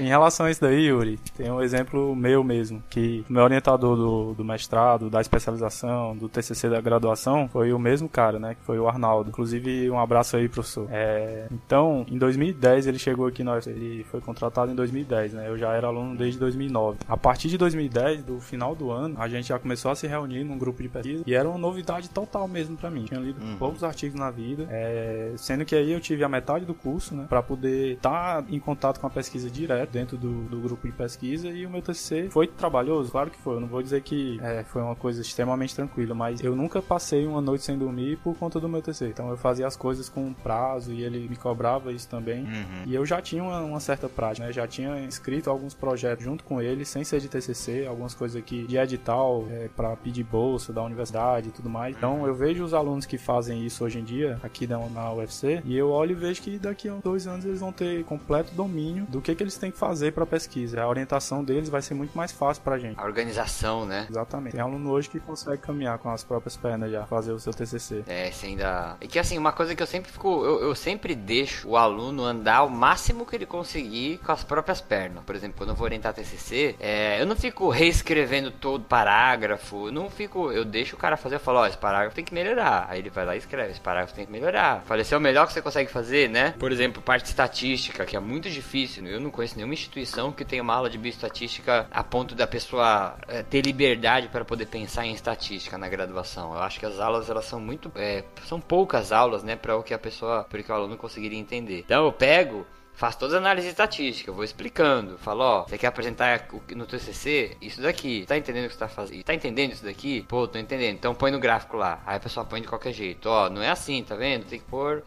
Em relação a isso daí, Yuri, tem um exemplo meu mesmo, que o meu orientador do, do mestrado, da especialização, do TCC da graduação, foi o mesmo cara, né, que foi o Arnaldo. Inclusive, um abraço aí, professor. É, então, em 2010 ele chegou aqui, nós, ele foi contratado em 2010, né, eu já era aluno desde 2009. A partir de 2010, do final do ano, a gente já começou a se reunir num grupo de pesquisa e era uma novidade total mesmo pra mim. Tinha lido poucos artigos na vida, é, sendo que aí eu tive a metade do curso, né, pra poder estar em contato com a pesquisa direto dentro do, do grupo de pesquisa e o meu TCC foi trabalhoso, claro que foi. Eu não vou dizer que é, foi uma coisa extremamente tranquila, mas eu nunca passei uma noite sem dormir por conta do meu TCC. Então eu fazia as coisas com prazo e ele me cobrava isso também. E eu já tinha uma, uma certa prática, né? Já tinha escrito alguns projetos junto com ele, sem ser de TCC, algumas coisas aqui de edital é, para pedir bolsa da universidade e tudo mais. Então eu vejo os alunos que fazem isso hoje em dia aqui na, na UFC e eu olho e vejo que daqui a dois anos eles vão ter completo domínio do que, que eles têm fazer para pesquisa. A orientação deles vai ser muito mais fácil pra gente. A organização, né? Exatamente. Tem aluno hoje que consegue caminhar com as próprias pernas já, fazer o seu TCC. É, você ainda. É que assim, uma coisa que eu sempre fico. Eu, eu sempre deixo o aluno andar o máximo que ele conseguir com as próprias pernas. Por exemplo, quando eu vou orientar TCC, é, eu não fico reescrevendo todo parágrafo. Não fico. Eu deixo o cara fazer. Eu falo, ó, esse parágrafo tem que melhorar. Aí ele vai lá e escreve: esse parágrafo tem que melhorar. Falei, esse é o melhor que você consegue fazer, né? Por exemplo, parte estatística, que é muito difícil. Eu não conheço nenhuma instituição que tenha uma aula de bioestatística a ponto da pessoa é, ter liberdade para poder pensar em estatística na graduação. Eu acho que as aulas elas são muito. É, são poucas aulas, né? Para o que a pessoa. Para o aluno conseguiria entender. Então eu pego faço toda a análise estatística, vou explicando, falo, ó, você quer apresentar no TCC isso daqui, tá entendendo o que você tá fazendo? Tá entendendo isso daqui? Pô, tô entendendo. Então põe no gráfico lá. Aí a pessoa põe de qualquer jeito. Ó, não é assim, tá vendo? Tem que pôr,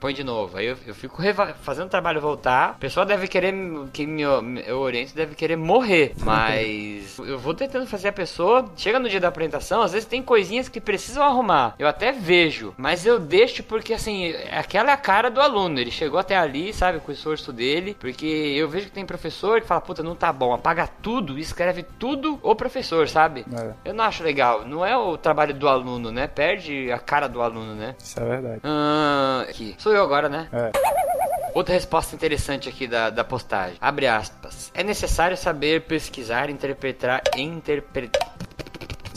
põe de novo. Aí eu, eu fico fazendo o trabalho voltar. A pessoa deve querer que me, eu oriente, deve querer morrer, [laughs] mas eu vou tentando fazer a pessoa, chega no dia da apresentação, às vezes tem coisinhas que precisam arrumar. Eu até vejo, mas eu deixo porque assim, aquela é a cara do aluno. Ele chegou até ali, sabe? Com o esforço dele, porque eu vejo que tem professor que fala, puta, não tá bom, apaga tudo escreve tudo o professor, sabe? É. Eu não acho legal, não é o trabalho do aluno, né? Perde a cara do aluno, né? Isso é verdade. Ah, aqui. Sou eu agora, né? É. Outra resposta interessante aqui da, da postagem. Abre aspas. É necessário saber pesquisar, interpretar, interpretar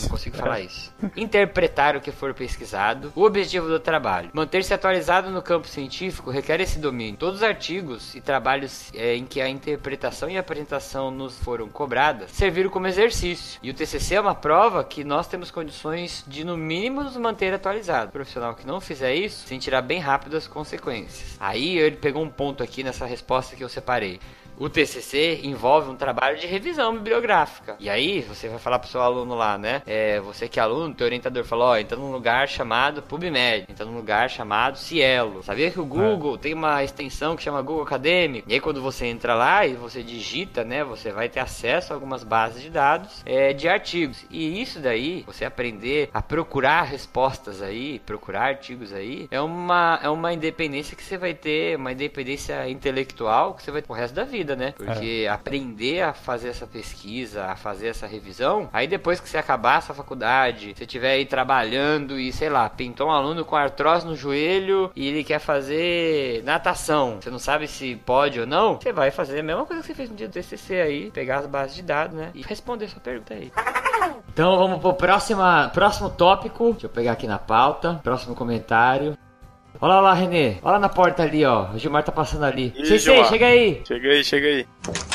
não consigo falar isso. Interpretar o que for pesquisado. O objetivo do trabalho. Manter-se atualizado no campo científico requer esse domínio. Todos os artigos e trabalhos é, em que a interpretação e a apresentação nos foram cobradas serviram como exercício. E o TCC é uma prova que nós temos condições de, no mínimo, nos manter atualizados. O profissional que não fizer isso sentirá bem rápido as consequências. Aí ele pegou um ponto aqui nessa resposta que eu separei. O TCC envolve um trabalho de revisão bibliográfica. E aí, você vai falar pro seu aluno lá, né? É, você que é aluno, teu orientador falou, ó, entra num lugar chamado PubMed, entra num lugar chamado Cielo. Sabia que o Google é. tem uma extensão que chama Google Acadêmico? E aí, quando você entra lá e você digita, né? Você vai ter acesso a algumas bases de dados é, de artigos. E isso daí, você aprender a procurar respostas aí, procurar artigos aí, é uma, é uma independência que você vai ter, uma independência intelectual que você vai ter o resto da vida né? Porque é. aprender a fazer essa pesquisa, a fazer essa revisão, aí depois que você acabar a sua faculdade, você estiver aí trabalhando e, sei lá, pintou um aluno com artrose no joelho e ele quer fazer natação, você não sabe se pode ou não, você vai fazer a mesma coisa que você fez no dia do TCC aí, pegar as bases de dados, né? E responder sua pergunta aí. Então vamos pro próximo, próximo tópico. Deixa eu pegar aqui na pauta. Próximo comentário. Olha lá, Renê. Olha na porta ali, ó. O Gilmar tá passando ali. Sensei, chega aí. Chega aí, chega aí.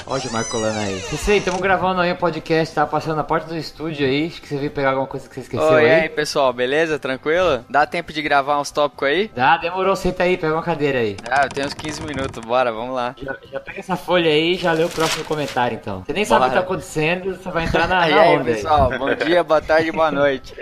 Ó o Gilmar colando aí. Sensei, estamos gravando aí um podcast, tá passando na porta do estúdio aí. Acho que você veio pegar alguma coisa que você esqueceu Oi, aí. E aí, pessoal, beleza? Tranquilo? Dá tempo de gravar uns tópicos aí? Dá, demorou. Senta aí, pega uma cadeira aí. Ah, eu tenho uns 15 minutos, bora, vamos lá. Já, já pega essa folha aí e já lê o próximo comentário, então. Você nem bora. sabe o que tá acontecendo, você vai entrar na, [laughs] na e aí, onda pessoal, aí. bom dia, boa tarde, boa noite.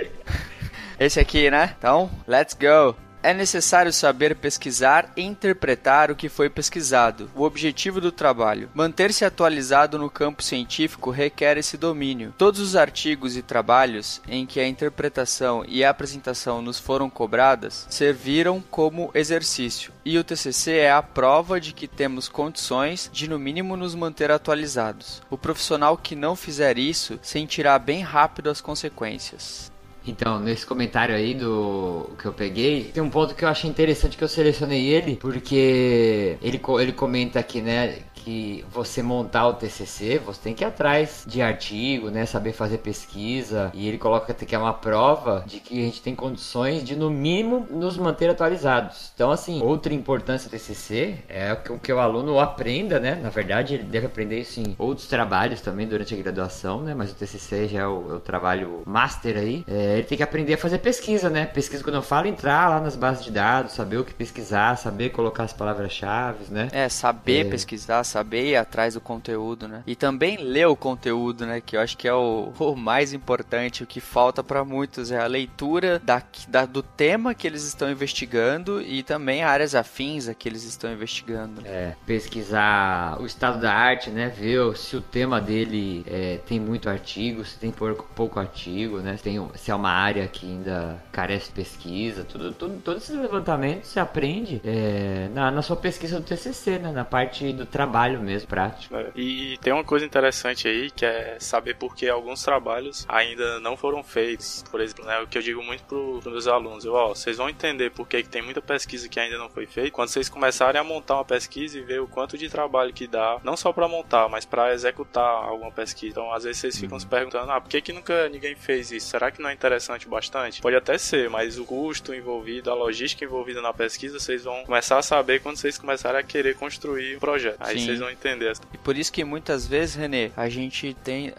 [laughs] Esse aqui, né? Então, let's go. É necessário saber pesquisar e interpretar o que foi pesquisado. O objetivo do trabalho. Manter-se atualizado no campo científico requer esse domínio. Todos os artigos e trabalhos em que a interpretação e a apresentação nos foram cobradas serviram como exercício. E o TCC é a prova de que temos condições de, no mínimo, nos manter atualizados. O profissional que não fizer isso sentirá bem rápido as consequências. Então, nesse comentário aí do que eu peguei, tem um ponto que eu achei interessante que eu selecionei ele, porque ele, ele comenta aqui, né, que você montar o TCC, você tem que ir atrás de artigo, né, saber fazer pesquisa, e ele coloca que é uma prova de que a gente tem condições de no mínimo nos manter atualizados. Então, assim, outra importância do TCC é que, que o aluno aprenda, né? Na verdade, ele deve aprender isso em outros trabalhos também durante a graduação, né? Mas o TCC já é o, é o trabalho master aí. É, ele tem que aprender a fazer pesquisa, né? Pesquisa quando eu falo entrar lá nas bases de dados, saber o que pesquisar, saber colocar as palavras-chave, né? É, saber é... pesquisar, saber ir atrás do conteúdo, né? E também ler o conteúdo, né? Que eu acho que é o, [laughs] o mais importante, o que falta para muitos é a leitura da, da, do tema que eles estão investigando e também áreas afins a que eles estão investigando. É, pesquisar o estado da arte, né? Ver se o tema dele é, tem muito artigo, se tem pouco, pouco artigo, né? Se, tem, se é uma área que ainda carece de pesquisa, tudo, tudo, todos esses levantamentos você aprende é, na, na sua pesquisa do TCC, né? Na parte do trabalho mesmo, prático. É, e tem uma coisa interessante aí, que é saber por que alguns trabalhos ainda não foram feitos. Por exemplo, né, o que eu digo muito para os meus alunos, eu, ó, vocês vão entender por que, tem muita pesquisa que ainda não foi feita quando vocês começarem a montar uma pesquisa e ver o quanto de trabalho que dá, não só para montar, mas para executar alguma pesquisa. Então, às vezes vocês ficam uhum. se perguntando, ah, por que, que nunca ninguém fez isso? Será que não é interessante bastante? Pode até ser, mas o custo envolvido, a logística envolvida na pesquisa, vocês vão começar a saber quando vocês começarem a querer construir o um projeto. Aí Sim. Vocês vão entender. E por isso que muitas vezes, Renê, a gente tem,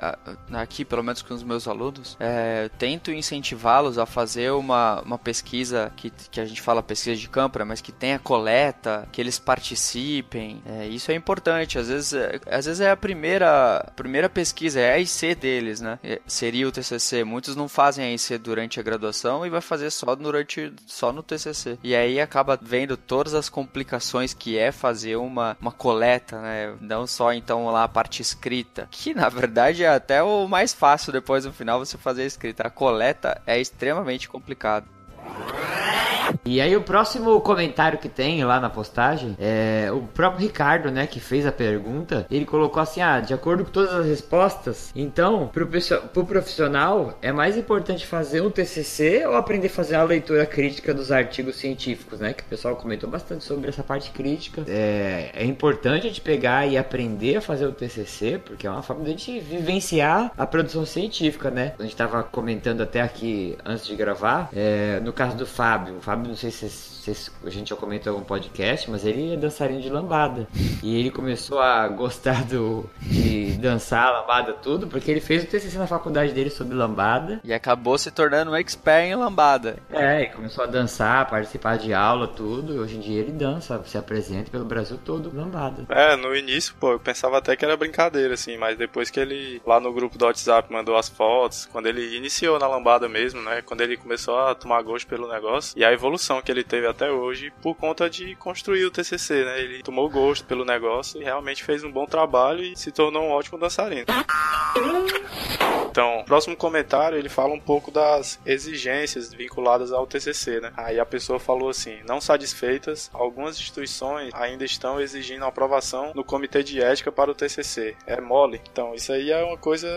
aqui, pelo menos com os meus alunos, é, tento incentivá-los a fazer uma, uma pesquisa que, que a gente fala pesquisa de campo, né, mas que tenha coleta, que eles participem. É, isso é importante. Às vezes, é, às vezes é a primeira, primeira pesquisa, é a IC deles, né? É, seria o TCC. Muitos não fazem a IC durante a graduação e vai fazer só durante só no TCC. E aí acaba vendo todas as complicações que é fazer uma, uma coleta, né? Não só então lá a parte escrita, que na verdade é até o mais fácil depois no final você fazer a escrita. A coleta é extremamente complicado. E aí o próximo comentário que tem lá na postagem é o próprio Ricardo, né, que fez a pergunta. Ele colocou assim: ah, de acordo com todas as respostas, então, pro, pro profissional, é mais importante fazer um TCC ou aprender a fazer uma leitura crítica dos artigos científicos, né? Que o pessoal comentou bastante sobre essa parte crítica. É, é importante a gente pegar e aprender a fazer o TCC, porque é uma forma de a gente vivenciar a produção científica, né? A gente tava comentando até aqui antes de gravar, é, no caso do Fábio. O Fábio não sei se se a gente já comentou em algum podcast, mas ele é dançarino de lambada. E ele começou a gostar do, de dançar lambada tudo, porque ele fez o TCC na faculdade dele sobre lambada. E acabou se tornando um expert em lambada. É, e começou a dançar, participar de aula, tudo. E hoje em dia ele dança, se apresenta pelo Brasil todo lambada. É, no início, pô, eu pensava até que era brincadeira, assim, mas depois que ele, lá no grupo do WhatsApp, mandou as fotos, quando ele iniciou na lambada mesmo, né, quando ele começou a tomar gosto pelo negócio, e a evolução que ele teve até hoje por conta de construir o TCC, né? Ele tomou gosto pelo negócio e realmente fez um bom trabalho e se tornou um ótimo dançarino. Então, próximo comentário, ele fala um pouco das exigências vinculadas ao TCC, né? Aí a pessoa falou assim: não satisfeitas, algumas instituições ainda estão exigindo aprovação no comitê de ética para o TCC. É mole. Então, isso aí é uma coisa,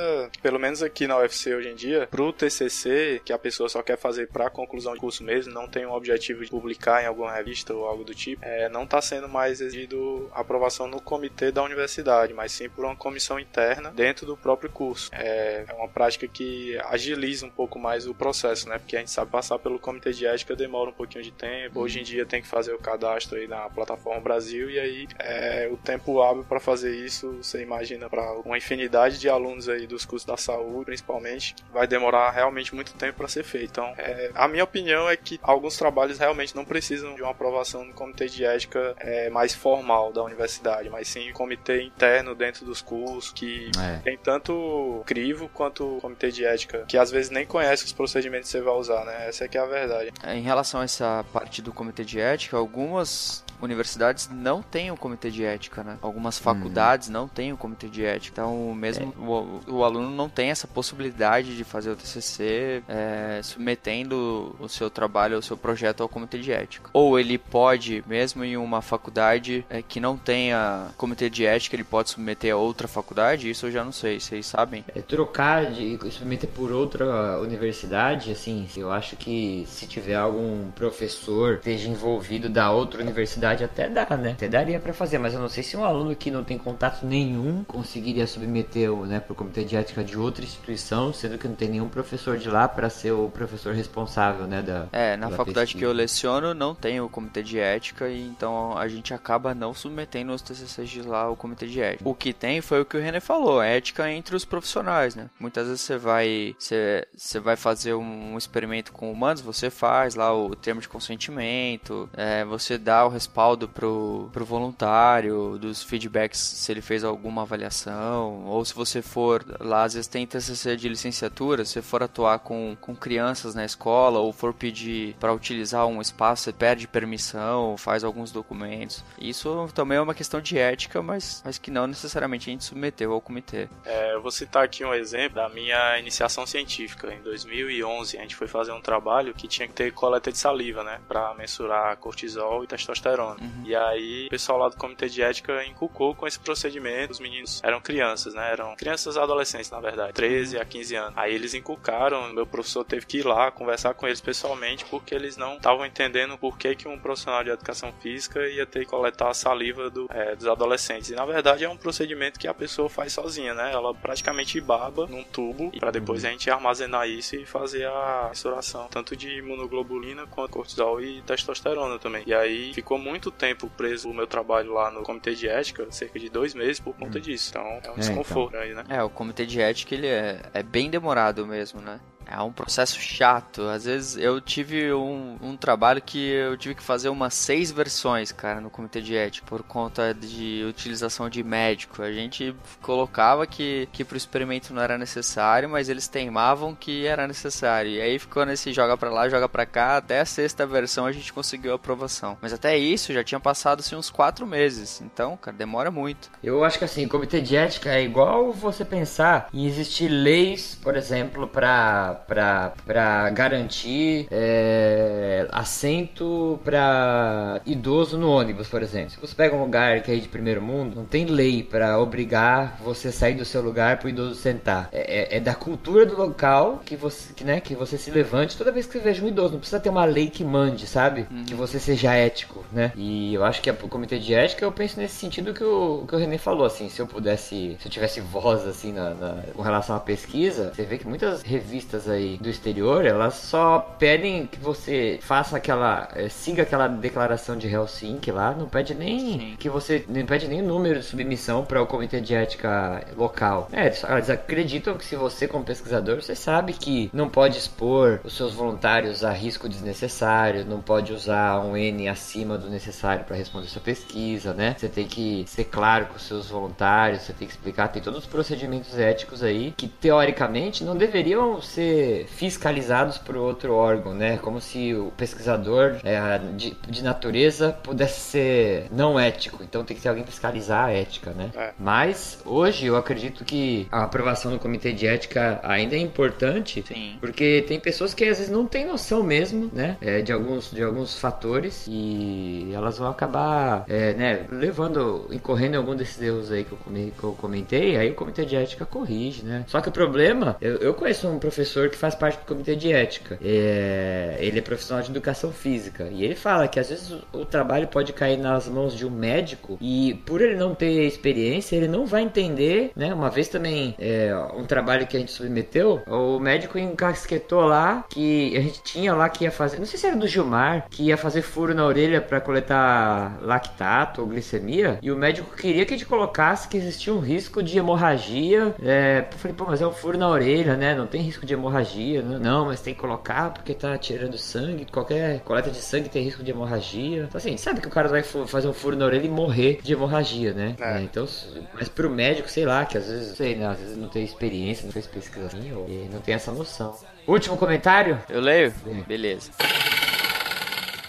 pelo menos aqui na UFC hoje em dia, pro TCC, que a pessoa só quer fazer para conclusão de curso mesmo, não tem um objetivo de publicar em alguma revista ou algo do tipo, é, não está sendo mais exigido aprovação no comitê da universidade, mas sim por uma comissão interna dentro do próprio curso. É, é uma prática que agiliza um pouco mais o processo, né? Porque a gente sabe passar pelo comitê de ética demora um pouquinho de tempo. Hoje em dia tem que fazer o cadastro aí na plataforma Brasil e aí é, o tempo hábil para fazer isso, você imagina para uma infinidade de alunos aí dos cursos da saúde, principalmente, vai demorar realmente muito tempo para ser feito. Então, é, a minha opinião é que alguns trabalhos realmente não precisam de uma aprovação no comitê de ética é, mais formal da universidade, mas sim um comitê interno dentro dos cursos que é. tem tanto crivo quanto comitê de ética, que às vezes nem conhece os procedimentos que você vai usar, né? Essa é que é a verdade. Em relação a essa parte do comitê de ética, algumas universidades não têm o um comitê de ética, né? Algumas faculdades não têm o um comitê de ética. Então, mesmo é. o, o, aluno não tem essa possibilidade de fazer o TCC é, submetendo o seu trabalho, o seu projeto ao comitê de ética. Ou ele pode, mesmo em uma faculdade é, que não tenha comitê de ética, ele pode submeter a outra faculdade? Isso eu já não sei, vocês sabem? É trocar de submeter por outra universidade, assim, eu acho que se tiver algum professor esteja envolvido da outra universidade até dá, né? Até daria para fazer, mas eu não sei se um aluno que não tem contato nenhum conseguiria submeter o, né, pro comitê de ética de outra instituição, sendo que não tem nenhum professor de lá para ser o professor responsável, né, da É, na faculdade pesquisa. que eu leciono não tem o comitê de ética e então a gente acaba não submetendo os TCCs de lá ao comitê de ética. O que tem foi o que o René falou, ética entre os profissionais, né? Muitas vezes você vai você, você vai fazer um experimento com humanos, você faz lá o termo de consentimento, é, você dá o respaldo pro, pro voluntário, dos feedbacks se ele fez alguma avaliação, ou se você for lá, às vezes tem TCC de licenciatura, se for atuar com, com crianças na escola, ou for pedir para utilizar um espaço, você perde permissão, faz alguns documentos. Isso também é uma questão de ética, mas, mas que não necessariamente a gente submeteu ao comitê. É, eu vou citar aqui um exemplo da minha iniciação científica. Em 2011, a gente foi fazer um trabalho que tinha que ter coleta de saliva, né? Pra mensurar cortisol e testosterona. Uhum. E aí, o pessoal lá do comitê de ética inculcou com esse procedimento. Os meninos eram crianças, né? Eram crianças adolescentes, na verdade, 13 uhum. a 15 anos. Aí eles inculcaram, meu professor teve que ir lá conversar com eles pessoalmente porque eles não estavam entendendo por que, que um profissional de educação física ia ter que coletar a saliva do, é, dos adolescentes. E na verdade é um procedimento que a pessoa faz sozinha, né? Ela praticamente baba num tubo para depois uhum. a gente armazenar isso e fazer a mensuração tanto de imunoglobulina quanto cortisol e testosterona também. E aí ficou muito tempo preso o meu trabalho lá no comitê de ética, cerca de dois meses por conta uhum. disso. Então é um desconforto é, então. aí, né? É, o comitê de ética ele é, é bem demorado mesmo, né? É um processo chato. Às vezes eu tive um, um trabalho que eu tive que fazer umas seis versões, cara, no comitê de ética, por conta de utilização de médico. A gente colocava que, que pro experimento não era necessário, mas eles teimavam que era necessário. E aí ficou nesse joga pra lá, joga pra cá. Até a sexta versão a gente conseguiu a aprovação. Mas até isso já tinha passado assim, uns quatro meses. Então, cara, demora muito. Eu acho que assim, comitê de ética é igual você pensar em existir leis, por exemplo, para para garantir é, assento para idoso no ônibus, por exemplo. Se você pega um lugar que é de primeiro mundo, não tem lei para obrigar você a sair do seu lugar para o idoso sentar. É, é, é, da cultura do local que você, que, né, que você se levante toda vez que você veja um idoso. Não precisa ter uma lei que mande, sabe? Uhum. Que você seja ético, né? E eu acho que o comitê de ética, eu penso nesse sentido que o, que o René falou, assim, se eu pudesse, se eu tivesse voz, assim, na, na com relação à pesquisa, você vê que muitas revistas aí do exterior, elas só pedem que você faça aquela. É, siga aquela declaração de Helsinki lá, não pede nem Sim. que você. Não pede nem o número de submissão para o comitê de ética local. É, eles acreditam que se você, como pesquisador, você sabe que não pode expor os seus voluntários a risco desnecessário, não pode usar um N acima do necessário para responder sua pesquisa, né? Você tem que ser claro com os seus voluntários, você tem que explicar, tem todos os procedimentos éticos aí que teoricamente não deveriam ser fiscalizados por outro órgão, né? Como se o pesquisador é, de, de, natureza pudesse ser não ético. Então tem que ter alguém fiscalizar a ética, né? É. Mas hoje eu acredito que a aprovação do comitê de ética ainda é importante, Sim. porque tem pessoas que às vezes não têm noção mesmo, né? É, de alguns de alguns fatores e elas vão acabar, é, né? Levando, incorrendo em algum desses erros aí que eu, que eu comentei. Aí o comitê de ética corrige, né? Só que o problema, eu, eu conheço um professor professor que faz parte do comitê de ética. É, ele é profissional de educação física. E ele fala que às vezes o, trabalho pode cair nas mãos de um médico e por ele não ter experiência, ele não vai entender, né? Uma vez também, é, um trabalho que a gente submeteu, o médico encasquetou lá que a gente tinha lá que ia fazer, não sei se era do Gilmar, que ia fazer furo na orelha para coletar lactato ou glicemia, e o médico queria que a gente colocasse que existia um risco de hemorragia. É, eu falei, pô, mas é um furo na orelha, né? Não tem risco de hemorragia hemorragia. Né? Não, mas tem que colocar porque tá tirando sangue. Qualquer coleta de sangue tem risco de hemorragia. Então, assim, sabe que o cara vai fazer um furo na orelha e morrer de hemorragia, né? É. É, então, mas pro médico, sei lá, que às vezes, sei, né, às vezes não tem experiência, não fez pesquisa assim, ou não tem essa noção. Último comentário? Eu leio? Beleza.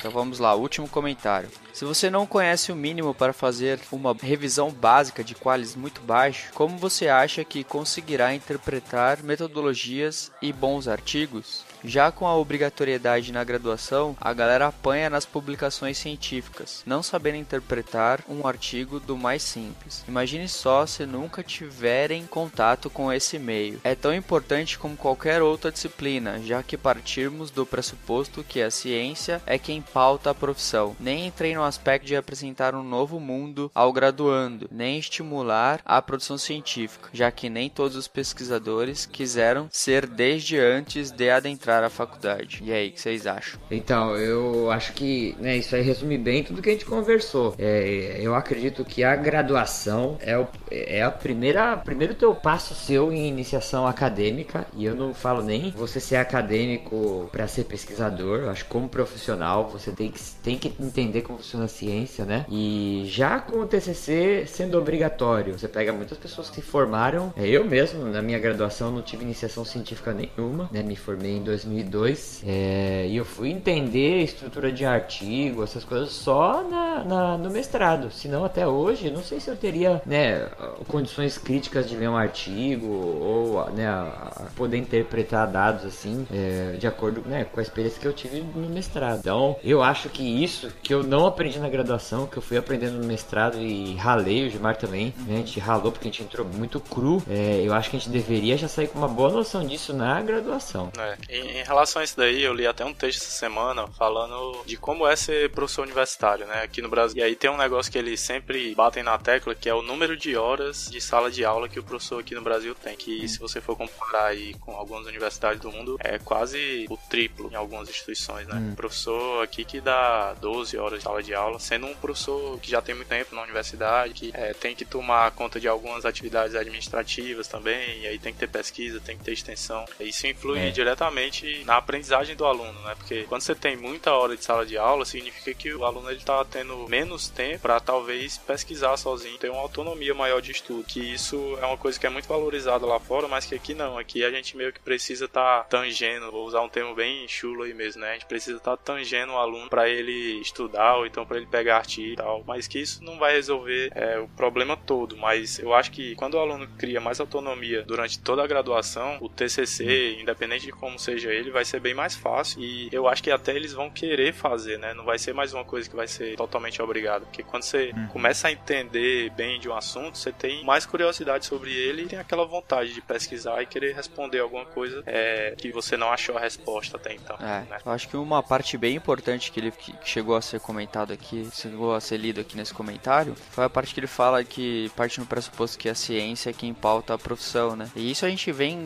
Então vamos lá, último comentário. Se você não conhece o mínimo para fazer uma revisão básica de qualis muito baixo, como você acha que conseguirá interpretar metodologias e bons artigos? Já com a obrigatoriedade na graduação, a galera apanha nas publicações científicas, não sabendo interpretar um artigo do mais simples. Imagine só se nunca tiverem contato com esse meio. É tão importante como qualquer outra disciplina, já que partirmos do pressuposto que a ciência é quem pauta a profissão. Nem entrei no aspecto de apresentar um novo mundo ao graduando, nem estimular a produção científica, já que nem todos os pesquisadores quiseram ser desde antes de adentrar entrar faculdade. E aí, o que vocês acham? Então, eu acho que né, isso aí resume bem tudo que a gente conversou. É, eu acredito que a graduação é, o, é a primeira primeiro teu passo seu em iniciação acadêmica. E eu não falo nem você ser acadêmico para ser pesquisador. Eu acho que como profissional você tem que, tem que entender como funciona a ciência, né? E já com o TCC sendo obrigatório, você pega muitas pessoas que se formaram. É, eu mesmo, na minha graduação, não tive iniciação científica nenhuma, né? Me formei em 2002 é, e eu fui entender estrutura de artigo, essas coisas só na, na, no mestrado. Senão, até hoje, não sei se eu teria, né, condições críticas de ver um artigo ou, né, poder interpretar dados assim, é, de acordo né, com a experiência que eu tive no mestrado. Então, eu acho que isso que eu não aprendi na graduação, que eu fui aprendendo no mestrado e ralei, o Gilmar também, né, a gente ralou porque a gente entrou muito cru, é, eu acho que a gente deveria já sair com uma boa noção disso na graduação. É, em, relação a isso daí, eu li até um texto essa semana falando de como é ser professor universitário, né, aqui no Brasil. E aí tem um negócio que eles sempre batem na tecla, que é o número de horas de sala de aula que o professor aqui no Brasil tem, que se você for comparar aí com algumas universidades do mundo, é quase o triplo em algumas instituições, né? Hum. Professor aqui que dá 12 horas de sala de aula, sendo um professor que já tem muito tempo na universidade, que é, tem que tomar conta de algumas atividades administrativas também, e aí tem que ter pesquisa, tem que ter extensão. Isso influi é. diretamente na aprendizagem do aluno, né? Porque quando você tem muita hora de sala de aula, significa que o aluno ele tá tendo menos tempo para talvez pesquisar sozinho, ter uma autonomia maior de estudo, que isso é uma coisa que é muito valorizada lá fora, mas que aqui não, aqui a gente meio que precisa estar tá tangendo, vou usar um termo bem chulo aí mesmo, né? A gente precisa estar tá tangendo o aluno para ele estudar ou então para ele pegar artigo e tal, mas que isso não vai resolver é, o problema todo, mas eu acho que quando o aluno cria mais autonomia durante toda a graduação, o TCC, independente de como seja ele, vai ser bem mais fácil e eu acho que até eles vão querer fazer, né? Não vai ser mais uma coisa que vai ser totalmente obrigado, porque quando você uhum. começa a entender bem de um assunto, você tem mais curiosidade sobre ele e tem aquela vontade de pesquisar e querer responder alguma coisa é, que você não achou a resposta até então. É, né? eu acho que uma parte bem importante que ele que chegou a ser comentado aqui, chegou a ser lido aqui nesse comentário, foi a parte que ele fala que parte no pressuposto que a ciência é quem pauta a profissão, né? E isso a gente vem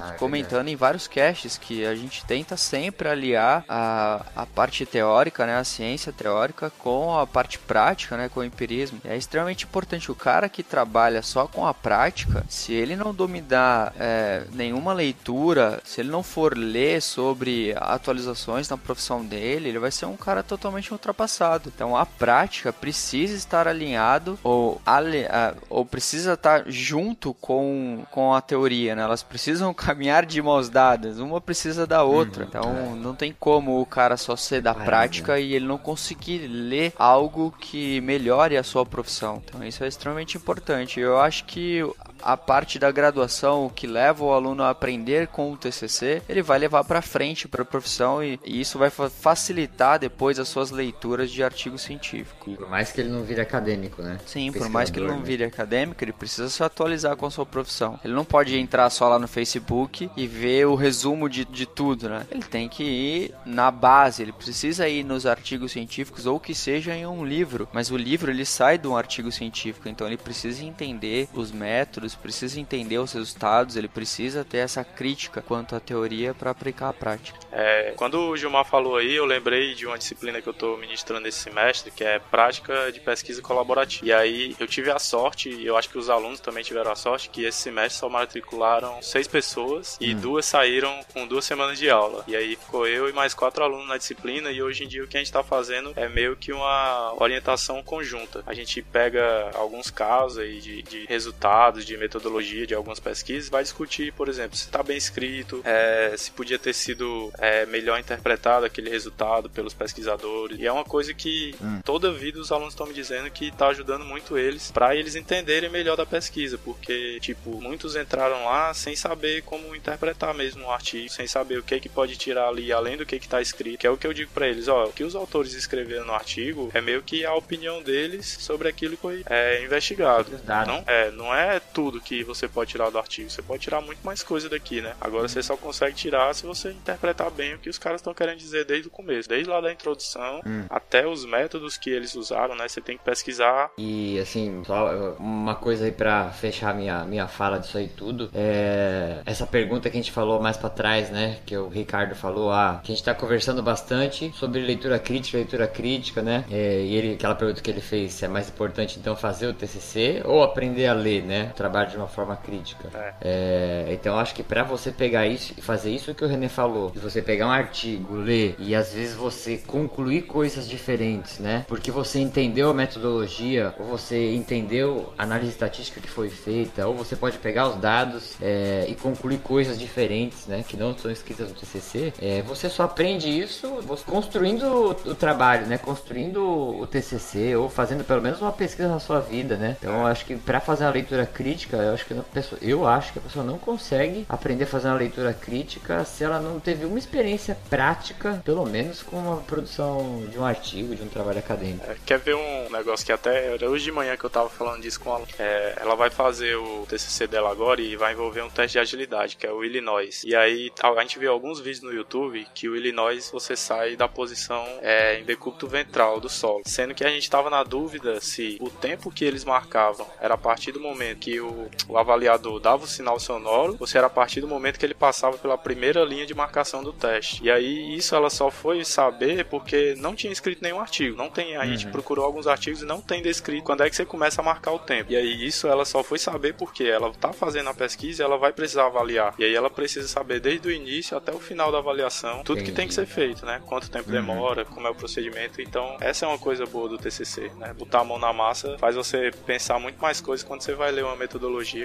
ah, é comentando em vários casts que a gente tenta sempre aliar a, a parte teórica, né, a ciência teórica com a parte prática, né, com o empirismo. É extremamente importante o cara que trabalha só com a prática, se ele não dominar é, nenhuma leitura, se ele não for ler sobre atualizações na profissão dele, ele vai ser um cara totalmente ultrapassado. Então a prática precisa estar alinhado ou, ali, ou precisa estar junto com, com a teoria, né? Elas precisam [laughs] caminhar de mãos dadas, uma precisa da outra. Uhum. Então é. não tem como o cara só ser da prática e ele não conseguir ler algo que melhore a sua profissão. Então isso é extremamente importante. Eu acho que a parte da graduação que leva o aluno a aprender com o TCC, ele vai levar para frente para a profissão e, e, isso vai facilitar depois as suas leituras de artigo científico. Por mais que ele não vire acadêmico, né? Sim, por mais que ele não né? vire acadêmico, ele precisa se atualizar com a sua profissão. Ele não pode entrar só lá no Facebook e ver o resumo de, de tudo, né? Ele tem que ir na base, ele precisa ir nos artigos científicos ou que seja em um livro, mas o livro ele sai de um artigo científico, então ele precisa entender os métodos precisa entender os resultados, ele precisa ter essa crítica quanto à teoria para aplicar a prática. É, quando o Gilmar falou aí, eu lembrei de uma disciplina que eu estou ministrando esse semestre, que é prática de pesquisa colaborativa. E aí eu tive a sorte, e eu acho que os alunos também tiveram a sorte, que esse semestre só matricularam seis pessoas e hum. duas saíram com duas semanas de aula. E aí ficou eu e mais quatro alunos na disciplina, e hoje em dia o que a gente está fazendo é meio que uma orientação conjunta. A gente pega alguns casos aí de, de resultados, de metodologia de algumas pesquisas, vai discutir, por exemplo, se está bem escrito, é, se podia ter sido é, melhor interpretado aquele resultado pelos pesquisadores. E é uma coisa que hum. toda vida os alunos estão me dizendo que está ajudando muito eles para eles entenderem melhor da pesquisa, porque, tipo, muitos entraram lá sem saber como interpretar mesmo o artigo, sem saber o que é que pode tirar ali além do que é está escrito, que é o que eu digo para eles, ó, o que os autores escreveram no artigo é meio que a opinião deles sobre aquilo que foi é, investigado. Não é, não é tudo tudo que você pode tirar do artigo. Você pode tirar muito mais coisa daqui, né? Agora você só consegue tirar se você interpretar bem o que os caras estão querendo dizer desde o começo, desde lá da introdução hum. até os métodos que eles usaram, né? Você tem que pesquisar. E assim, só uma coisa aí para fechar minha minha fala disso aí tudo, é essa pergunta que a gente falou mais para trás, né, que o Ricardo falou, ah, que a gente tá conversando bastante sobre leitura crítica, leitura crítica, né? É, e ele aquela pergunta que ele fez, se é mais importante então fazer o TCC ou aprender a ler, né? Trabalho trabalho de uma forma crítica. É, então eu acho que pra você pegar isso e fazer isso que o René falou, de você pegar um artigo, ler e às vezes você concluir coisas diferentes, né? Porque você entendeu a metodologia, ou você entendeu a análise estatística que foi feita, ou você pode pegar os dados é, e concluir coisas diferentes, né? Que não são escritas no TCC. É, você só aprende isso construindo o, o trabalho, né? Construindo o TCC ou fazendo pelo menos uma pesquisa na sua vida, né? Então acho que pra fazer uma leitura crítica, eu acho que a pessoa, eu acho que a pessoa não consegue aprender a fazer uma leitura crítica se ela não teve uma experiência prática, pelo menos com a produção de um artigo, de um trabalho acadêmico. É, Quer ver um negócio que até era hoje de manhã que eu tava falando disso com ela? É, ela vai fazer o TCC dela agora e vai envolver um teste de agilidade, que é o Illinois. E aí a gente viu alguns vídeos no YouTube que o Illinois você sai da posição é, em decúbito ventral do solo. Sendo que a gente tava na dúvida se o tempo que eles marcavam era a partir do momento que o, o avaliador dava o sinal sonoro ou se era a partir do momento que ele passava pela primeira linha de marcação do teste. E aí isso ela só foi saber porque não tinha escrito nenhum artigo. Não tem, a gente procurou alguns artigos e não tem descrito quando é que você começa a marcar o tempo. E aí isso ela só foi saber porque ela tá fazendo a pesquisa e ela vai precisar avaliar. E aí ela precisa saber desde o início até o final da avaliação tudo que tem que ser feito, né? Quanto tempo demora, como é o procedimento. Então, essa é uma coisa boa do TCC, né? Botar a mão na massa faz você pensar muito mais coisas quando você vai ler uma metodologia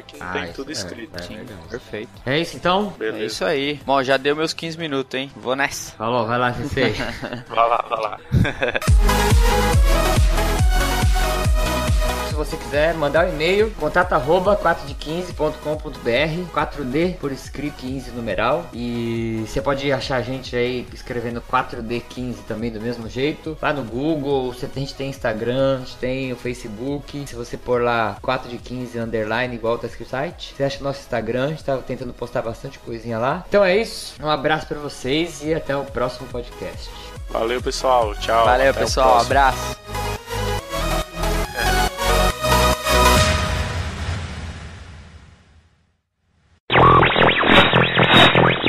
que não Ah, tem tudo é, escrito. é perfeito. É isso então? Beleza. É isso aí. Bom, já deu meus 15 minutos, hein? Vou nessa. Falou, vai lá, Sensei. [laughs] Vai lá, vai lá. [laughs] Se você quiser mandar um e-mail, contato arroba 4de15.com.br 4D por escrito 15 numeral e você pode achar a gente aí escrevendo 4D15 também do mesmo jeito lá no Google, você- a gente tem Instagram, a gente tem o Facebook se você pôr lá 4de15 underline igual tá escrito site, você acha o nosso Instagram, a gente tá tentando postar bastante coisinha lá então é isso, um abraço pra vocês e até o próximo podcast Valeu, pessoal. Tchau. Valeu, Até pessoal. Abraço.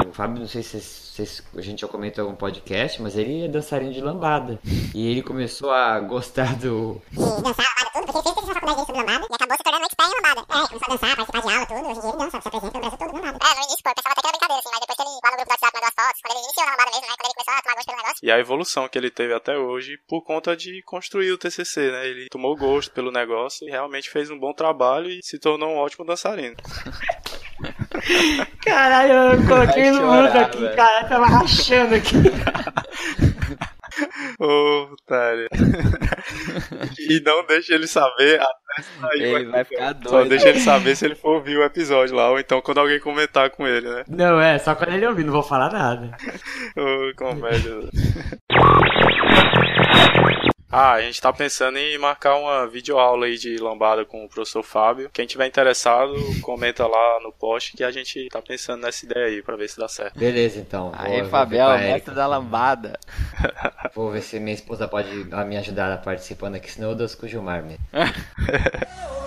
O Fábio, não sei se, se a gente já comentou algum podcast, mas ele é dançarino de lambada. E ele começou a gostar do. de dançar lambada, tudo, porque ele fez faculdade dele sobre lambada e acabou se tornando um expert em lambada. É, começou a dançar, participar de aula, tudo. Hoje em dia ele dança, se apresenta no Brasil todo lambada. É, no início, pô, eu pensava até que era brincadeira, assim, mas depois que ele lá no grupo do WhatsApp mandou as fotos, quando ele iniciou na lambada mesmo, né, quando ele começou a tomar gosto pelo negócio. E a evolução que ele teve até hoje por conta de construir o TCC, né? Ele tomou gosto pelo negócio e realmente fez um bom trabalho e se tornou um ótimo dançarino. Caralho, eu coloquei no mudo aqui, cara, tava rachando aqui. [laughs] [laughs] Ô, otário. [laughs] e não deixa ele saber até sair Ele vai episódio. ficar Só doido. deixa ele saber se ele for ouvir o episódio lá, ou então quando alguém comentar com ele, né? Não, é, só quando ele ouvir, não vou falar nada. [laughs] Ô, comédia. Ah, a gente tá pensando em marcar uma videoaula aí de lambada com o professor Fábio. Quem tiver interessado, comenta lá no post que a gente tá pensando nessa ideia aí pra ver se dá certo. Beleza, então. Aí, vou- a Erika. mestre da lambada. [laughs] Vou ver se minha esposa pode ah, me ajudar participando aqui, senão eu danço com o Gilmar mesmo. [laughs]